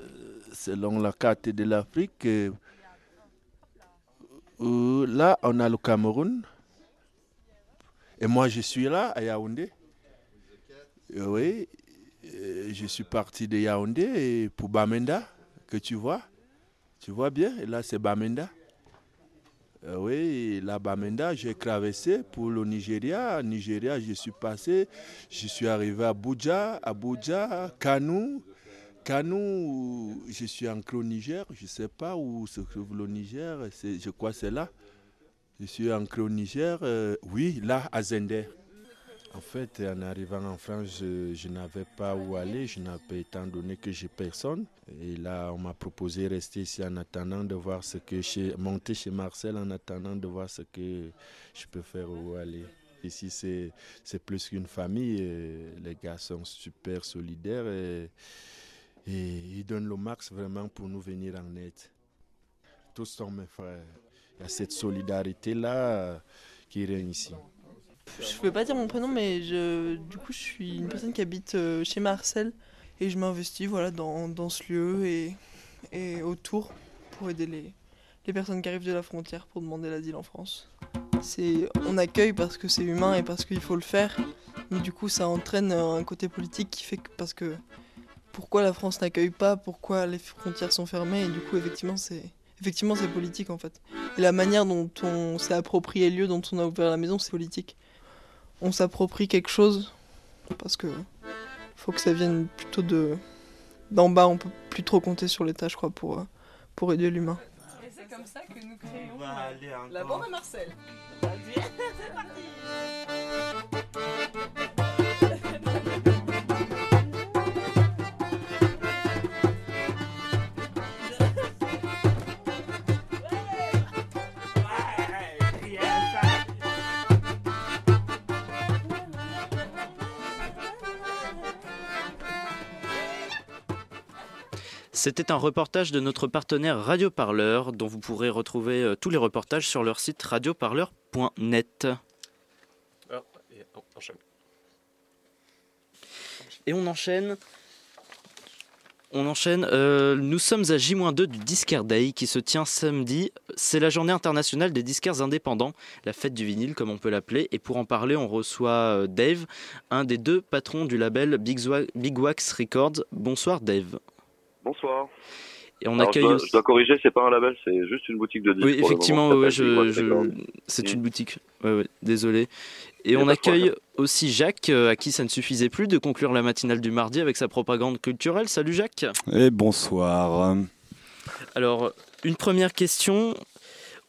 selon la carte de l'Afrique, là, on a le Cameroun. Et moi, je suis là, à Yaoundé. Oui, je suis parti de Yaoundé pour Bamenda, que tu vois. Tu vois bien, là, c'est Bamenda. Euh, oui, là, Bamenda, j'ai traversé pour le Nigeria. Nigeria, je suis passé, je suis arrivé à Abuja, Abuja, Kano. Kano, je suis entré au Niger, je ne sais pas où se trouve le Niger, je crois que c'est là. Je suis entré au Niger, euh, oui, là, à Zender. En fait, en arrivant en France, je, je n'avais pas où aller, je n'avais étant donné que j'ai personne. Et là, on m'a proposé de rester ici en attendant de voir ce que chez, monter chez Marcel en attendant de voir ce que je peux faire où aller. Ici, c'est plus qu'une famille. et les gars sont super solidaires et, ils donnent le max vraiment pour nous venir en aide. Tous sont mes frères. Il y a cette solidarité-là euh, qui règne ici. Je ne peux pas dire mon prénom, mais je, du coup, je suis une personne qui habite euh, chez Marcel et je m'investis voilà, dans, ce lieu et, autour pour aider les, personnes qui arrivent de la frontière pour demander l'asile en France. On accueille parce que c'est humain et parce qu'il faut le faire, mais du coup, ça entraîne un côté politique qui fait que parce que pourquoi la France n'accueille pas, pourquoi les frontières sont fermées et du coup, effectivement, c'est effectivement c'est politique en fait. Et la manière dont on s'est approprié le lieu, dont on a ouvert la maison, c'est politique on s'approprie quelque chose parce que faut que ça vienne plutôt de d'en bas on peut plus trop compter sur l'état je crois pour euh, pour aider l'humain. Et c'est comme ça que nous créons la bande à Marcel. *laughs* C'est parti C'était un reportage de notre partenaire Radio Parleur, dont vous pourrez retrouver euh, tous les reportages sur leur site radioparleur.net. Et on enchaîne. On enchaîne. euh, nous sommes à J-2 du Discard Day qui se tient samedi. C'est la journée internationale des disquaires indépendants, la fête du vinyle comme on peut l'appeler. Et pour en parler, on reçoit euh, Dave, un des deux patrons du label Big, Wax Records. Bonsoir Dave. Bonsoir. Et on Alors, accueille je, dois, aussi- je dois corriger, c'est pas un label, c'est juste une boutique de disques. Oui, effectivement, ouais, je, je- c'est Mm. une boutique. Ouais, ouais, désolé. Et on accueille problème. aussi Jacques, euh, à qui ça ne suffisait plus de conclure la matinale du mardi avec sa propagande culturelle. Salut Jacques. Et bonsoir. Alors, une première question.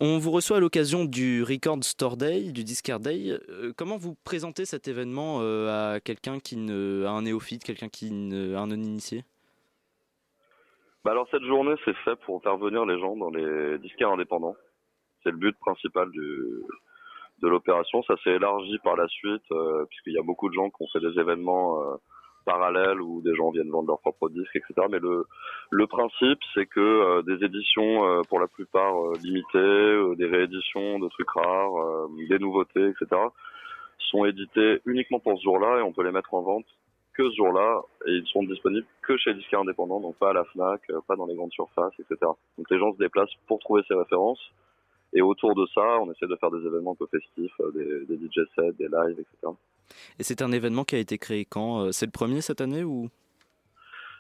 On vous reçoit à l'occasion du Record Store Day, du Discard Day. Euh, comment vous présentez cet événement euh, à quelqu'un qui ne, à un néophyte, quelqu'un qui ne, à un non-initié Bah alors cette journée, c'est fait pour faire venir les gens dans les disquaires indépendants. C'est le but principal du, de l'opération. Ça s'est élargi par la suite, euh, puisqu'il y a beaucoup de gens qui ont fait des événements euh, parallèles où des gens viennent vendre leurs propres disques, etc. Mais le, le principe, c'est que euh, des éditions, euh, pour la plupart euh, limitées, euh, des rééditions de trucs rares, des nouveautés, etc., sont édités uniquement pour ce jour-là et on peut les mettre en vente que ce jour-là et ils sont disponibles que chez les disquaires indépendants, donc pas à la FNAC, euh, pas dans les grandes surfaces, etc. Donc les gens se déplacent pour trouver ces références et autour de ça, on essaie de faire des événements un peu festifs, euh, des, des DJ sets, des lives, etc. Et c'est un événement qui a été créé quand Euh, C'est le premier cette année ou?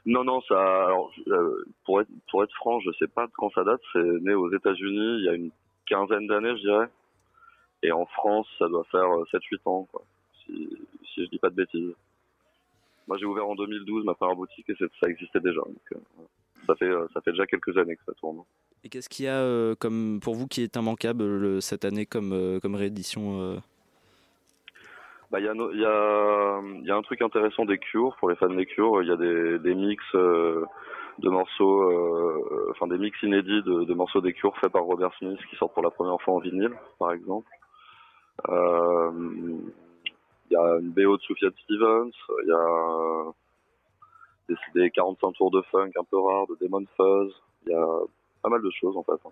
Non, non, ça. Alors, euh, pour être pour être franc, je sais pas de quand ça date. C'est né aux États-Unis il y a une quinzaine d'années, je dirais. Et en France, ça doit faire euh, 7-8 ans, quoi. Si, si je dis pas de bêtises. Moi, j'ai ouvert en 2012 ma première boutique et ça existait déjà. Donc, euh, voilà. ça fait euh, ça fait déjà quelques années que ça tourne. Et qu'est-ce qu'il y a euh, comme pour vous qui est immanquable le- cette année comme, comme réédition Bah, il y a, no- il y a, il y a un truc intéressant des Cure, pour les fans des Cure, il y a des, des mix euh, de morceaux, euh, enfin des mix inédits de, de morceaux des Cure faits par Robert Smith qui sortent pour la première fois en vinyle, par exemple. Euh, Il y a une BO de Sufjan Stevens, il y a des, des 45 tours de funk un peu rares de Demon Fuzz, il y a pas mal de choses en fait. hein.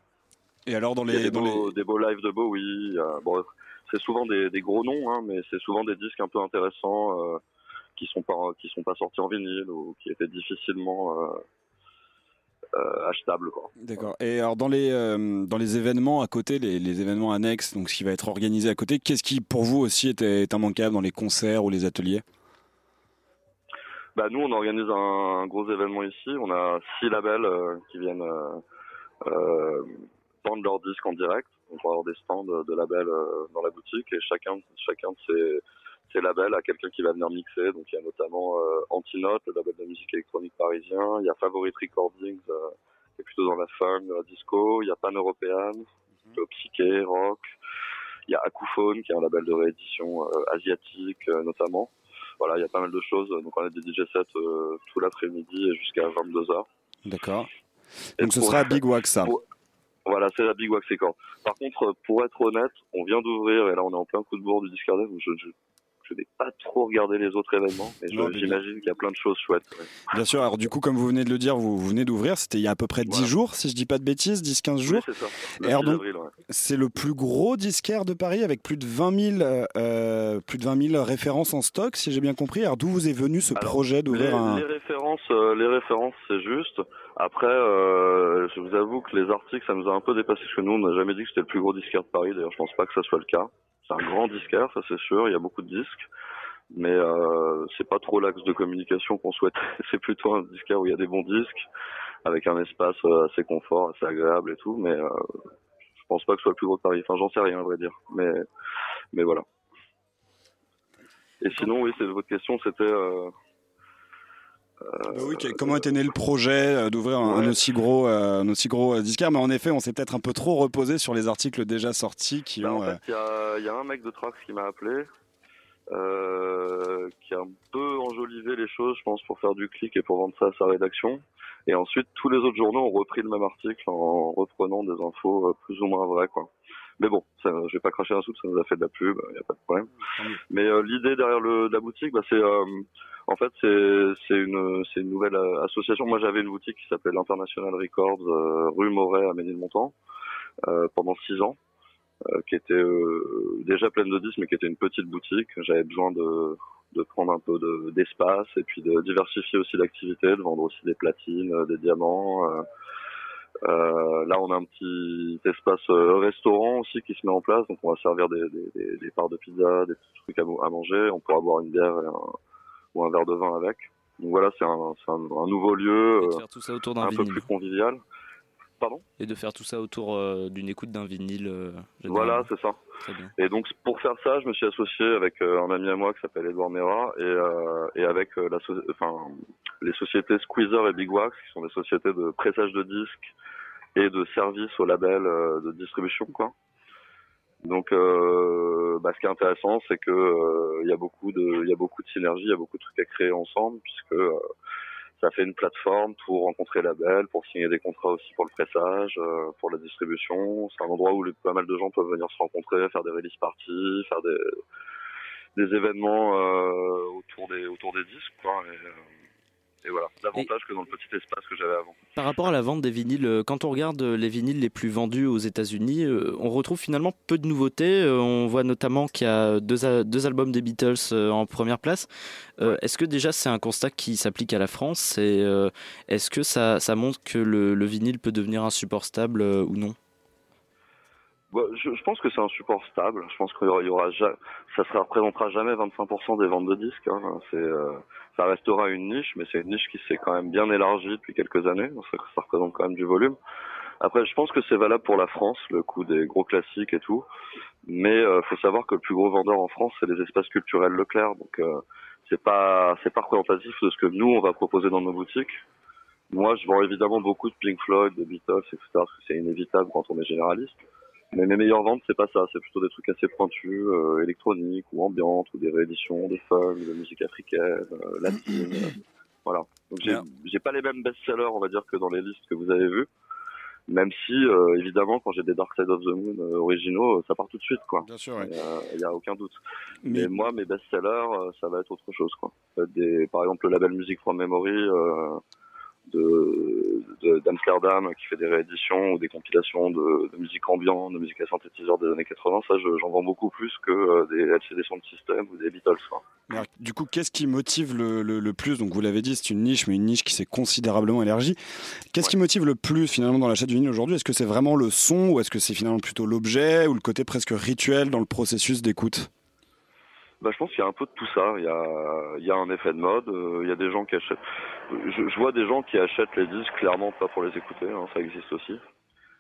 Et alors dans Il y a les, des, dans beaux, les- des beaux lives de Bowie. bon, c'est souvent des, des gros noms, hein, mais c'est souvent des disques un peu intéressants euh, qui sont pas qui sont pas sortis en vinyle ou qui étaient difficilement euh, euh, achetables. Quoi. D'accord. Et alors dans les euh, dans les événements à côté, les, les événements annexes, donc ce qui va être organisé à côté, qu'est-ce qui pour vous aussi est, est immanquable dans les concerts ou les ateliers? Bah nous, on organise un, un gros événement ici. On a six labels euh, qui viennent euh, euh, vendre leurs disques en direct. On va avoir des stands de, labels dans la boutique et chacun, chacun de ces, ces labels a quelqu'un qui va venir mixer. Donc il y a notamment euh, Antinote, le label de musique électronique parisien. Il y a Favorite Recordings, euh, qui est plutôt dans la funk, de la disco. Il y a Pan European, plutôt psyché, rock. Il y a Akuphone, qui est un label de réédition euh, asiatique notamment. Voilà, il y a pas mal de choses. Donc on a des DJ sets euh, tout l'après-midi et jusqu'à 22h. D'accord. Et Donc ce sera à Big Wax ça. pour- Voilà, c'est la Big Wax Record. Par contre, pour être honnête, on vient d'ouvrir, et là on est en plein coup de bourre du Discard Day, donc je, je, je n'ai pas trop regardé les autres événements, mais j'imagine qu'il y a plein de choses chouettes. ouais. Bien sûr. Alors du coup, comme vous venez de le dire, vous, vous venez d'ouvrir. C'était il y a à peu près 10 jours, si je dis pas de bêtises, 10-15 jours. Oui, c'est ça. Le Et alors 6 donc, avril, ouais. c'est le plus gros disquaire de Paris avec plus de 20 000, euh, euh, plus de 20 000 références en stock, si j'ai bien compris. Alors d'où vous est venu ce Alors, projet d'ouvrir un... les références, euh, les références, c'est juste. Après, euh, je vous avoue que les articles, ça nous a un peu dépassé parce que nous, on n'a jamais dit que c'était le plus gros disquaire de Paris. D'ailleurs, je pense pas que ça soit le cas. C'est un grand disquaire, ça c'est sûr. Il y a beaucoup de disques, mais euh, c'est pas trop l'axe de communication qu'on souhaite. *laughs* c'est plutôt un disquaire où il y a des bons disques, avec un espace euh, assez confort, assez agréable et tout. Mais euh, je pense pas que ce soit le plus gros de Paris. Enfin, j'en sais rien à vrai dire. Mais mais voilà. Et sinon, oui, c'est votre question, c'était. Euh, Bah oui, que- comment était né le projet euh, d'ouvrir un, un aussi gros, euh, un aussi gros euh, disquaire? Mais en effet, on s'est peut-être un peu trop reposé sur les articles déjà sortis qui Bah, ont. en euh, fait, il y a, il y a un mec de Trax qui m'a appelé, euh, qui a un peu enjolivé les choses, je pense, pour faire du clic et pour vendre ça à sa rédaction. Et ensuite, tous les autres journaux ont repris le même article en reprenant des infos euh, plus ou moins vraies, quoi. Mais bon, ça, je vais pas cracher un soupe, ça nous a fait de la pub, il y a pas de problème. Mais euh, l'idée derrière le, la boutique, bah, c'est euh, en fait c'est c'est une c'est une nouvelle euh, association. Moi, j'avais une boutique qui s'appelait l'International Records euh, rue Moret à Ménilmontant euh, pendant six ans, euh, qui était euh, déjà pleine de disques, mais qui était une petite boutique. J'avais besoin de de prendre un peu de- d'espace et puis de diversifier aussi l'activité, de vendre aussi des platines, des diamants. Euh, là, on a un petit espace euh, restaurant aussi qui se met en place, donc on va servir des, des, des, des parts de pizza, des petits trucs à, à manger. On pourra boire une bière et un, ou un verre de vin avec. Donc voilà, c'est un, un, un nouveau lieu, euh, faire tout ça autour d'un un peu plus convivial. Pardon Et de faire tout ça autour euh, d'une écoute d'un vinyle. euh, Voilà, c'est ça. Et donc pour faire ça, je me suis associé avec euh, un ami à moi qui s'appelle Edouard Mera et, et avec la so- enfin, les sociétés Squeezer et Big Wax, qui sont des sociétés de pressage de disques et de services au label de distribution, quoi. Donc, bah, ce qui est intéressant, c'est que euh, il y a beaucoup de, il y a beaucoup de synergie, il y a beaucoup de trucs à créer ensemble, puisque ça fait une plateforme pour rencontrer les labels, pour signer des contrats aussi pour le pressage, euh, pour la distribution. C'est un endroit où les- pas mal de gens peuvent venir se rencontrer, faire des release parties, faire des, des événements euh, autour des autour des disques, quoi. Et, euh, et voilà, davantage que dans le petit espace que j'avais avant. Par rapport à la vente des vinyles, euh, quand on regarde euh, les vinyles les plus vendus aux États-Unis, euh, on retrouve finalement peu de nouveautés. On voit notamment qu'il y a deux, albums des Beatles en première place. Est-ce que déjà c'est un constat qui s'applique à la France? Et est-ce que ça, ça montre que le, le vinyle peut devenir un support stable ou non? Bah, je, je pense que c'est un support stable. Je pense qu'il y aura, ça ne représentera jamais 25% des ventes de disques. hein. C'est, euh, ça restera une niche, mais c'est une niche qui s'est quand même bien élargie depuis quelques années. Ça, ça représente quand même du volume. Après, je pense que c'est valable pour la France, le coup des gros classiques et tout. Mais euh, faut savoir que le plus gros vendeur en France, c'est les espaces culturels Leclerc. Donc euh, c'est pas c'est pas représentatif de ce que nous on va proposer dans nos boutiques. Moi, je vends évidemment beaucoup de Pink Floyd, de Beatles, etc. Parce que c'est inévitable quand on est généraliste. Mais mes meilleures ventes, c'est pas ça. C'est plutôt des trucs assez pointus, euh, électroniques ou ambiantes, ou des rééditions de folk, de musique africaine, euh, latine. euh, *clears throat* voilà. Donc j'ai j'ai pas les mêmes best-sellers, on va dire, que dans les listes que vous avez vues. Même si, euh, évidemment, quand j'ai des Dark Side of the Moon euh, originaux, euh, ça part tout de suite, quoi. Bien sûr, Il y a aucun doute. Mais, moi, mes best-sellers, euh, ça va être autre chose, quoi. Des, par exemple, le label Music from Memory euh, de de- d'Amsterdam qui fait des rééditions ou des compilations de, de musique ambiante, de musique à synthétiseur des années 80. Ça, je- j'en vends beaucoup plus que euh, des LCD Sound System ou des Beatles, quoi. Mais alors, du coup, qu'est-ce qui motive le, le- le plus? Donc, vous l'avez dit, c'est une niche, mais une niche qui s'est considérablement élargie. Qu'est-ce qui motive le plus finalement dans l'achat du vinyle aujourd'hui? Est-ce que c'est vraiment le son, ou est-ce que c'est finalement plutôt l'objet, ou le côté presque rituel dans le processus d'écoute? Bah, je pense qu'il y a un peu de tout ça. Il y a, il y a un effet de mode. euh, il y a des gens qui achètent. Je, je vois des gens qui achètent les disques clairement pas pour les écouter. hein, ça existe aussi.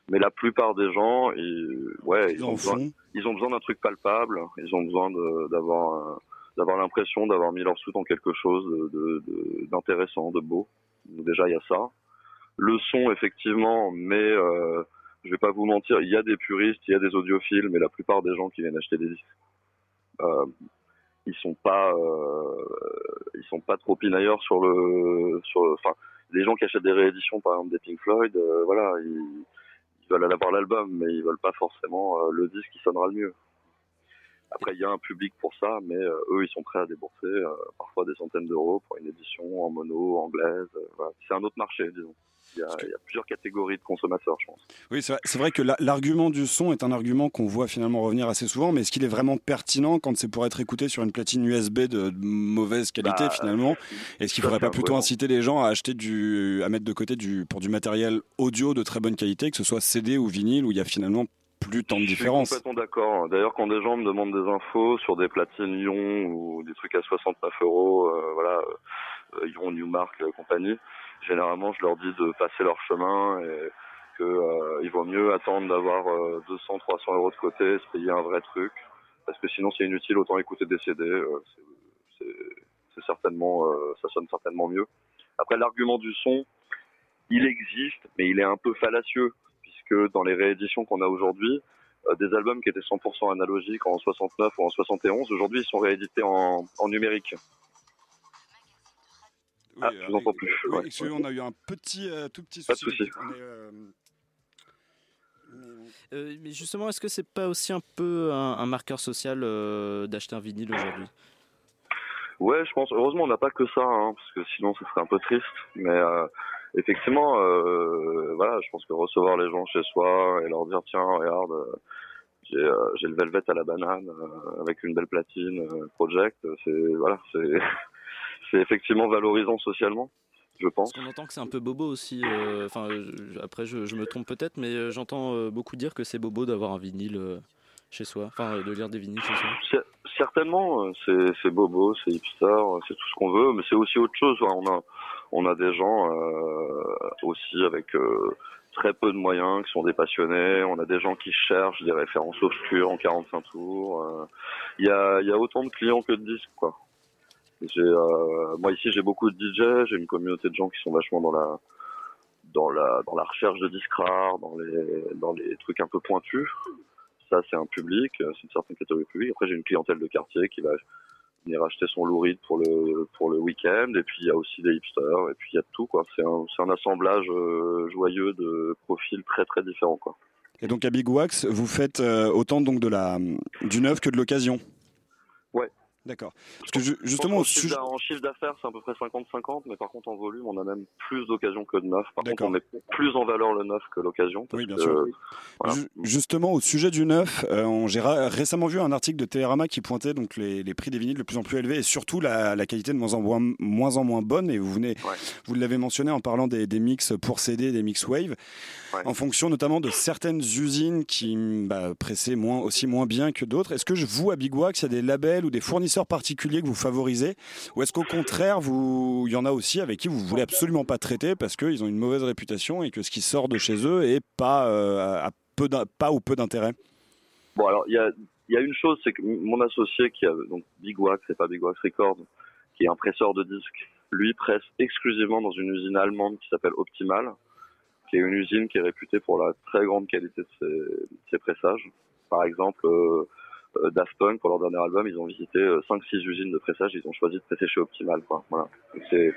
Mais la plupart des gens, ils, ouais, ils, ont besoin, ils ont besoin d'un truc palpable. Ils ont besoin d'avoir, euh, d'avoir l'impression d'avoir mis leur sou dans quelque chose de- de- de- d'intéressant, de, beau. Déjà, il y a ça. Le son, effectivement, mais euh, je vais pas vous mentir, il y a des puristes, il y a des audiophiles, mais la plupart des gens qui viennent acheter des disques, euh, ils sont pas, euh, ils sont pas trop pinailleurs sur le, sur, enfin, les gens qui achètent des rééditions, par exemple des Pink Floyd, euh, voilà, ils, veulent aller avoir l'album, mais ils veulent pas forcément euh, le disque qui sonnera le mieux. Après, il y a un public pour ça, mais eux, ils sont prêts à débourser parfois des centaines d'euros pour une édition en mono, anglaise. C'est un autre marché, disons. Il y, a, il y a plusieurs catégories de consommateurs, je pense. Oui, c'est vrai, que la- l'argument du son est un argument qu'on voit finalement revenir assez souvent, mais est-ce qu'il est vraiment pertinent quand c'est pour être écouté sur une platine USB de, de mauvaise qualité Bah, finalement? Est-ce qu'il ça, faudrait pas plutôt inciter les gens à acheter du, à mettre de côté du, pour du matériel audio de très bonne qualité, que ce soit CD ou vinyle, où il y a finalement plus tant de Je suis différence? complètement d'accord. D'ailleurs, quand des gens me demandent des infos sur des platines Lyon ou des trucs à 69 euros, euh, voilà, euh, Lyon, Newmark, euh, compagnie, généralement, je leur dis de passer leur chemin et que euh, vaut mieux attendre d'avoir euh, 200, 300 euros de côté, se payer un vrai truc, parce que sinon, c'est inutile. Autant écouter des CD, euh, c'est certainement, euh, ça sonne certainement mieux. Après, l'argument du son, il existe, mais il est un peu fallacieux, puisque dans les rééditions qu'on a aujourd'hui, euh, des albums qui étaient 100% analogiques en 69 ou en 71, aujourd'hui, ils sont réédités en, en numérique. Ah, je vous entends plus. Oui, ouais. excusez, on a eu un petit, euh, tout petit Pas de souci. souci. On est, euh, Euh, mais justement, est-ce que c'est pas aussi un peu un, un marqueur social euh, d'acheter un vinyle aujourd'hui? Ouais, je pense. Heureusement, on n'a pas que ça, hein, parce que sinon, ce serait un peu triste. Mais euh, effectivement, euh, voilà, je pense que recevoir les gens chez soi et leur dire tiens, regarde, euh, j'ai euh, le Velvet à la banane euh, avec une belle platine euh, Project, c'est voilà, c'est c'est effectivement valorisant socialement, je pense. Parce qu'on entend que c'est un peu bobo aussi. euh, Enfin, après, je, je me trompe peut-être, mais euh, j'entends euh, beaucoup dire que c'est bobo d'avoir un vinyle chez soi. Enfin, de lire des vinyles chez soi. Cer- Certainement, c'est bobo, c'est hipster, c'est tout ce qu'on veut, mais c'est aussi autre chose. On a on a des gens euh, aussi avec euh, très peu de moyens qui sont des passionnés. On a des gens qui cherchent des références obscures en 45 tours. euh. Il y a il y a autant de clients que de disques quoi. Euh, moi ici j'ai beaucoup de DJ, j'ai une communauté de gens qui sont vachement dans la dans la dans la recherche de disques rares, dans les dans les trucs un peu pointus. Ça, c'est un public, euh, c'est une certaine catégorie public. Après, j'ai une clientèle de quartier qui va venir acheter son Lou Reed pour le pour le week-end. Et puis, il y a aussi des hipsters. Et puis, il y a tout, quoi. C'est un, c'est un assemblage euh, joyeux de profils très, très différents, quoi. Et donc à Big Wax, vous faites autant donc de la du neuf que de l'occasion? Ouais. D'accord. Parce que ju- Je justement pense d'a- En chiffre d'affaires, c'est à peu près 50-50, mais par contre, en volume, on a même plus d'occasions que de neuf. Par contre, on met plus en valeur le neuf que l'occasion. Oui, bien que, sûr. euh, voilà. Justement, au sujet du neuf, euh, j'ai récemment vu un article de Télérama qui pointait donc les, les prix des vinyles de plus en plus élevés et surtout la, la qualité de moins en moins, moins en moins bonne. Et vous venez, vous l'avez mentionné en parlant des, des mix pour CD, des mix wave, en fonction notamment de certaines usines qui bah, pressaient moins, aussi moins bien que d'autres. Est-ce que je vous à Big Wax, il y a des labels ou des fournisseurs particuliers que vous favorisez, ou est-ce qu'au contraire, vous, il y en a aussi avec qui vous voulez absolument pas traiter parce qu'ils ont une mauvaise réputation et que ce qui sort de chez eux est pas euh, à peu d'in- pas ou peu d'intérêt? Bon, alors, il y a, y a une chose, c'est que mon associé, qui a donc Big Wax, c'est pas Big Wax Records, qui est un presseur de disques, lui presse exclusivement dans une usine allemande qui s'appelle Optimal, qui est une usine qui est réputée pour la très grande qualité de ses, pressages. Par exemple, euh, euh, Daft Punk, pour leur dernier album, ils ont visité 5-6 usines de pressage, ils ont choisi de presser chez Optimal. Quoi. Voilà. C'est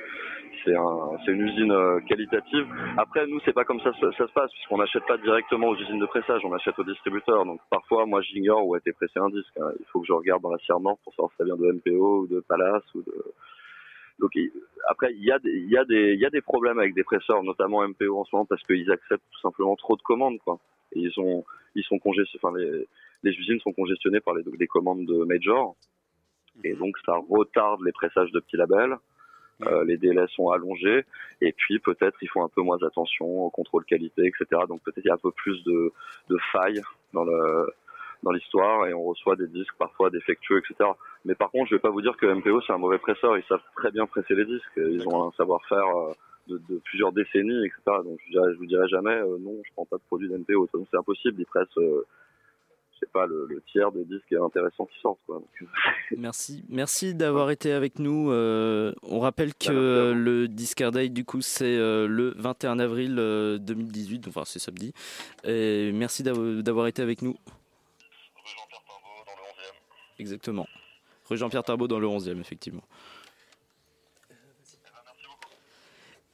c'est un, c'est une usine euh, qualitative. Après, nous, c'est pas comme ça ça, se passe, puisqu'on n'achète pas directement aux usines de pressage, on achète aux distributeurs. Donc parfois, moi, j'ignore où a été pressé un disque. hein. Il faut que je regarde dans la Sierre Nord pour savoir si ça vient de MPO ou de Palace ou de. Donc après, il y a des, il y a des, il y a des problèmes avec des presseurs, notamment MPO en ce moment, parce qu'ils acceptent tout simplement trop de commandes, quoi. Ils sont, ils sont congestionnés, enfin les, les usines sont congestionnées par les, des commandes de major, et donc ça retarde les pressages de petits labels. Euh, les délais sont allongés et puis peut-être ils font un peu moins attention au contrôle qualité, etc. Donc peut-être il y a un peu plus de, de failles dans le dans l'histoire et on reçoit des disques parfois défectueux, etc. Mais par contre, je vais pas vous dire que MPO c'est un mauvais presseur. Ils savent très bien presser les disques. Ils ont un savoir-faire euh, de, de plusieurs décennies, etc. Donc je, dirais, je vous dirais jamais euh, non, je prends pas de produit d'MPO. De toute façon, c'est impossible. Ils pressent, euh, je sais pas, le, le tiers des disques intéressants qui sortent. Quoi. Donc, *laughs* Merci, merci d'avoir été avec nous. Euh, on rappelle que euh, le Discard Day, du coup, c'est euh, le 21 avril euh, 2018, enfin c'est samedi. Et merci d'av- d'avoir été avec nous. Exactement. Rue Jean-Pierre Tarbeau dans le 11e, effectivement.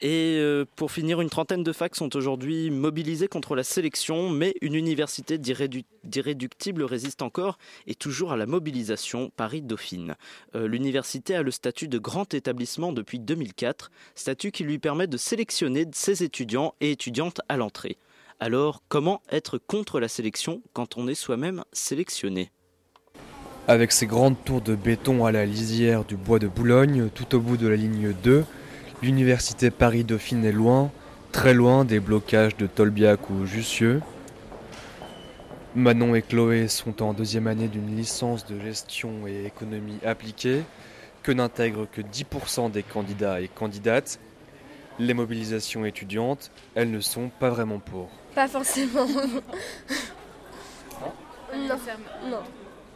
Et euh, pour finir, une trentaine de facs sont aujourd'hui mobilisés contre la sélection, mais une université d'irrédu- d'irréductible résiste encore et toujours à la mobilisation, Paris-Dauphine. Euh, L'université a le statut de grand établissement depuis 2004, statut qui lui permet de sélectionner ses étudiants et étudiantes à l'entrée. Alors, comment être contre la sélection quand on est soi-même sélectionné? Avec ses grandes tours de béton à la lisière du bois de Boulogne, tout au bout de la ligne 2, l'université Paris-Dauphine est loin, très loin des blocages de Tolbiac ou Jussieu. Manon et Chloé sont en deuxième année d'une licence de gestion et économie appliquée, que n'intègrent que 10% des candidats et candidates. Les mobilisations étudiantes, elles ne sont pas vraiment pour. Pas forcément. non. Non.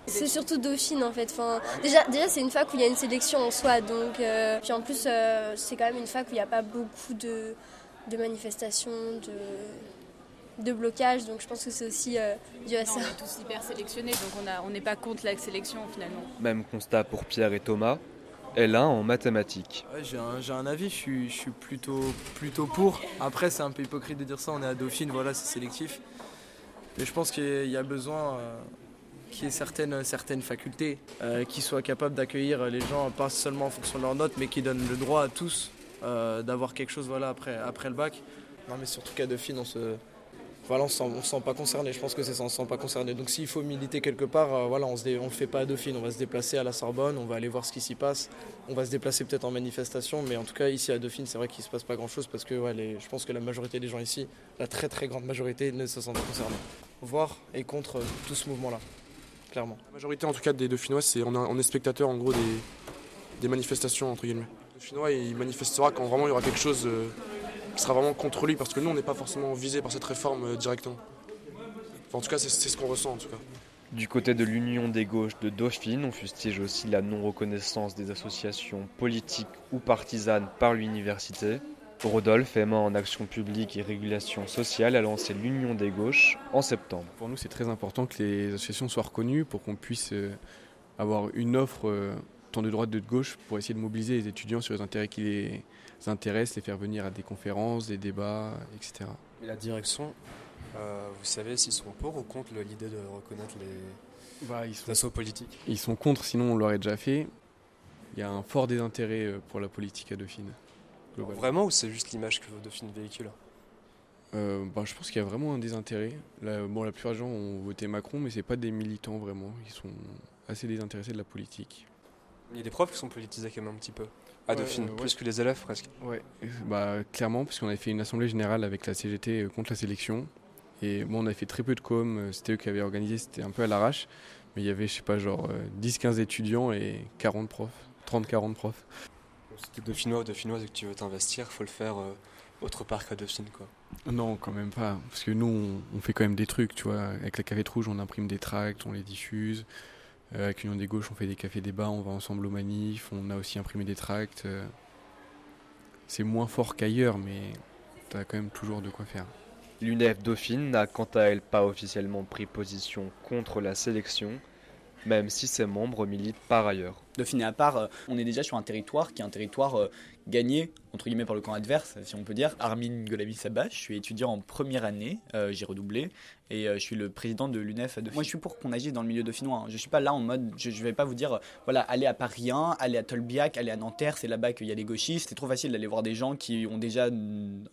C'est surtout Dauphine en fait. Enfin, déjà, déjà c'est une fac où il y a une sélection en soi. Donc, euh, puis en plus, euh, c'est quand même une fac où il n'y a pas beaucoup de, de manifestations, de, de blocages. Donc je pense que c'est aussi euh, dû à Non, ça. on est tous hyper sélectionnés, donc on a- on n'est pas contre la sélection finalement. Même constat pour Pierre et Thomas. L1 en mathématiques. Ouais, j'ai un, j'ai un avis, je suis, je suis plutôt, plutôt pour. Après, c'est un peu hypocrite de dire ça, on est à Dauphine, voilà, c'est sélectif. Mais je pense qu'il y a besoin euh, qu'il y ait certaines, facultés euh, qui soient capables d'accueillir les gens, pas seulement en fonction de leurs notes, mais qui donnent le droit à tous euh, d'avoir quelque chose voilà, après, le bac. Non, mais surtout qu'à Dauphine, on se. On ne se, sent- pas concerné, je pense que c'est ça, on se sent pas concerné. Donc s'il faut militer quelque part, euh, on ne le fait pas à Dauphine, on va se déplacer à la Sorbonne, on va aller voir ce qui s'y passe, on va se déplacer peut-être en manifestation, mais en tout cas ici à Dauphine, c'est vrai qu'il ne se passe pas grand-chose parce que je pense que la majorité des gens ici, la très très grande majorité, ne se sentent pas concernés. Voire et contre tout ce mouvement-là, clairement. La majorité en tout cas des Dauphinois, c'est on, est- on est spectateur en gros des, des manifestations entre guillemets. Le Dauphinois il manifestera quand vraiment il y aura quelque chose euh, qui sera vraiment contre lui parce que nous on n'est pas forcément visé par cette réforme euh, directement. Enfin, en tout cas c'est c'est ce qu'on ressent en tout cas. Du côté de l'Union des gauches de Dauphine, on fustige aussi la non-reconnaissance des associations politiques ou partisanes par l'université. Rodolphe, aimant en action publique et régulation sociale, a lancé l'Union des gauches en septembre. Pour nous, c'est très important que les associations soient reconnues pour qu'on puisse euh, avoir une offre euh, tant de droite que de gauche pour essayer de mobiliser les étudiants sur les intérêts qui les intéressent, les faire venir à des conférences, des débats, etc. Et la direction, euh, vous savez s'ils sont pour ou contre l'idée de reconnaître les Bah, ils sont- assauts politiques? Ils sont contre, sinon on l'aurait déjà fait. Il y a un fort désintérêt pour la politique à Dauphine. Vraiment ou c'est juste l'image que Dauphine véhicule Euh, bah, je pense qu'il y a vraiment un désintérêt. Là, bon, la plupart des gens ont voté Macron, mais c'est pas des militants vraiment. Ils sont assez désintéressés de la politique. Il y a des profs qui sont politisés quand même un petit peu. À Ouais, Dauphine, euh, ouais. plus que les élèves presque. Ouais, bah, clairement, parce qu'on avait fait une assemblée générale avec la CGT euh, contre la sélection. Et bon, on avait fait très peu de com, c'était eux qui avaient organisé, c'était un peu à l'arrache. Mais il y avait, je sais pas, genre euh, 10-15 étudiants et 40 profs, 30-40 profs. Si t'es dauphinois ou dauphinoise et que tu veux t'investir, faut le faire euh, autre part qu'à Dauphine quoi. Non, quand même pas. Parce que nous, on, on fait quand même des trucs, tu vois. Avec la Café Rouge, on imprime des tracts, on les diffuse. Euh, avec l'Union des Gauches, on fait des cafés débats, on va ensemble aux manifs. On a aussi imprimé des tracts. euh. C'est moins fort qu'ailleurs, mais t'as quand même toujours de quoi faire. L'UNEF Dauphine n'a quant à elle pas officiellement pris position contre la sélection, même si ses membres militent par ailleurs. Dauphine et à part, euh, on est déjà sur un territoire qui est un territoire euh, gagné, entre guillemets, par le camp adverse, si on peut dire. Armin Golabi Sabah, je suis étudiant en première année, euh, j'ai redoublé, et je suis le président de l'UNEF Dauphine. Moi, je suis pour qu'on agisse dans le milieu dauphinois. hein. Je suis pas là en mode, je, je vais pas vous dire, voilà, allez à Paris 1, allez à Tolbiac, allez à Nanterre, c'est là-bas qu'il y a les gauchistes. C'est trop facile d'aller voir des gens qui ont déjà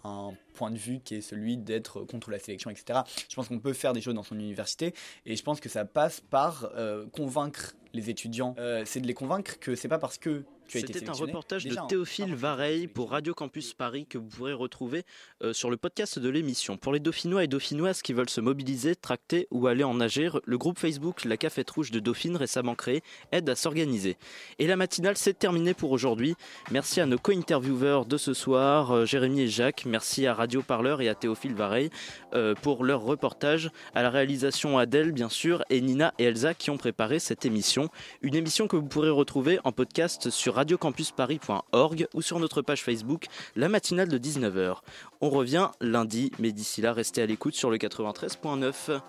un point de vue qui est celui d'être contre la sélection, etc. Je pense qu'on peut faire des choses dans son université, et je pense que ça passe par convaincre les étudiants. Euh, c'est de les convaincre que c'est pas parce que C'était un reportage Déjà, de. Théophile Vareille pour Radio Campus Paris que vous pourrez retrouver euh, sur le podcast de l'émission. Pour les Dauphinois et Dauphinoises qui veulent se mobiliser, tracter ou aller en nager, le groupe Facebook La Cafette Rouge de Dauphine, récemment créé, aide à s'organiser. Et la matinale, c'est terminé pour aujourd'hui. Merci à nos co-intervieweurs de ce soir, euh, Jérémy et Jacques. Merci à Radio Parleur et à Théophile Vareille euh, pour leur reportage. À la réalisation Adèle, bien sûr, et Nina et Elsa qui ont préparé cette émission. Une émission que vous pourrez retrouver en podcast sur radiocampusparis.org ou sur notre page Facebook, la matinale de 19h. On revient lundi, mais d'ici là, restez à l'écoute sur le 93.9.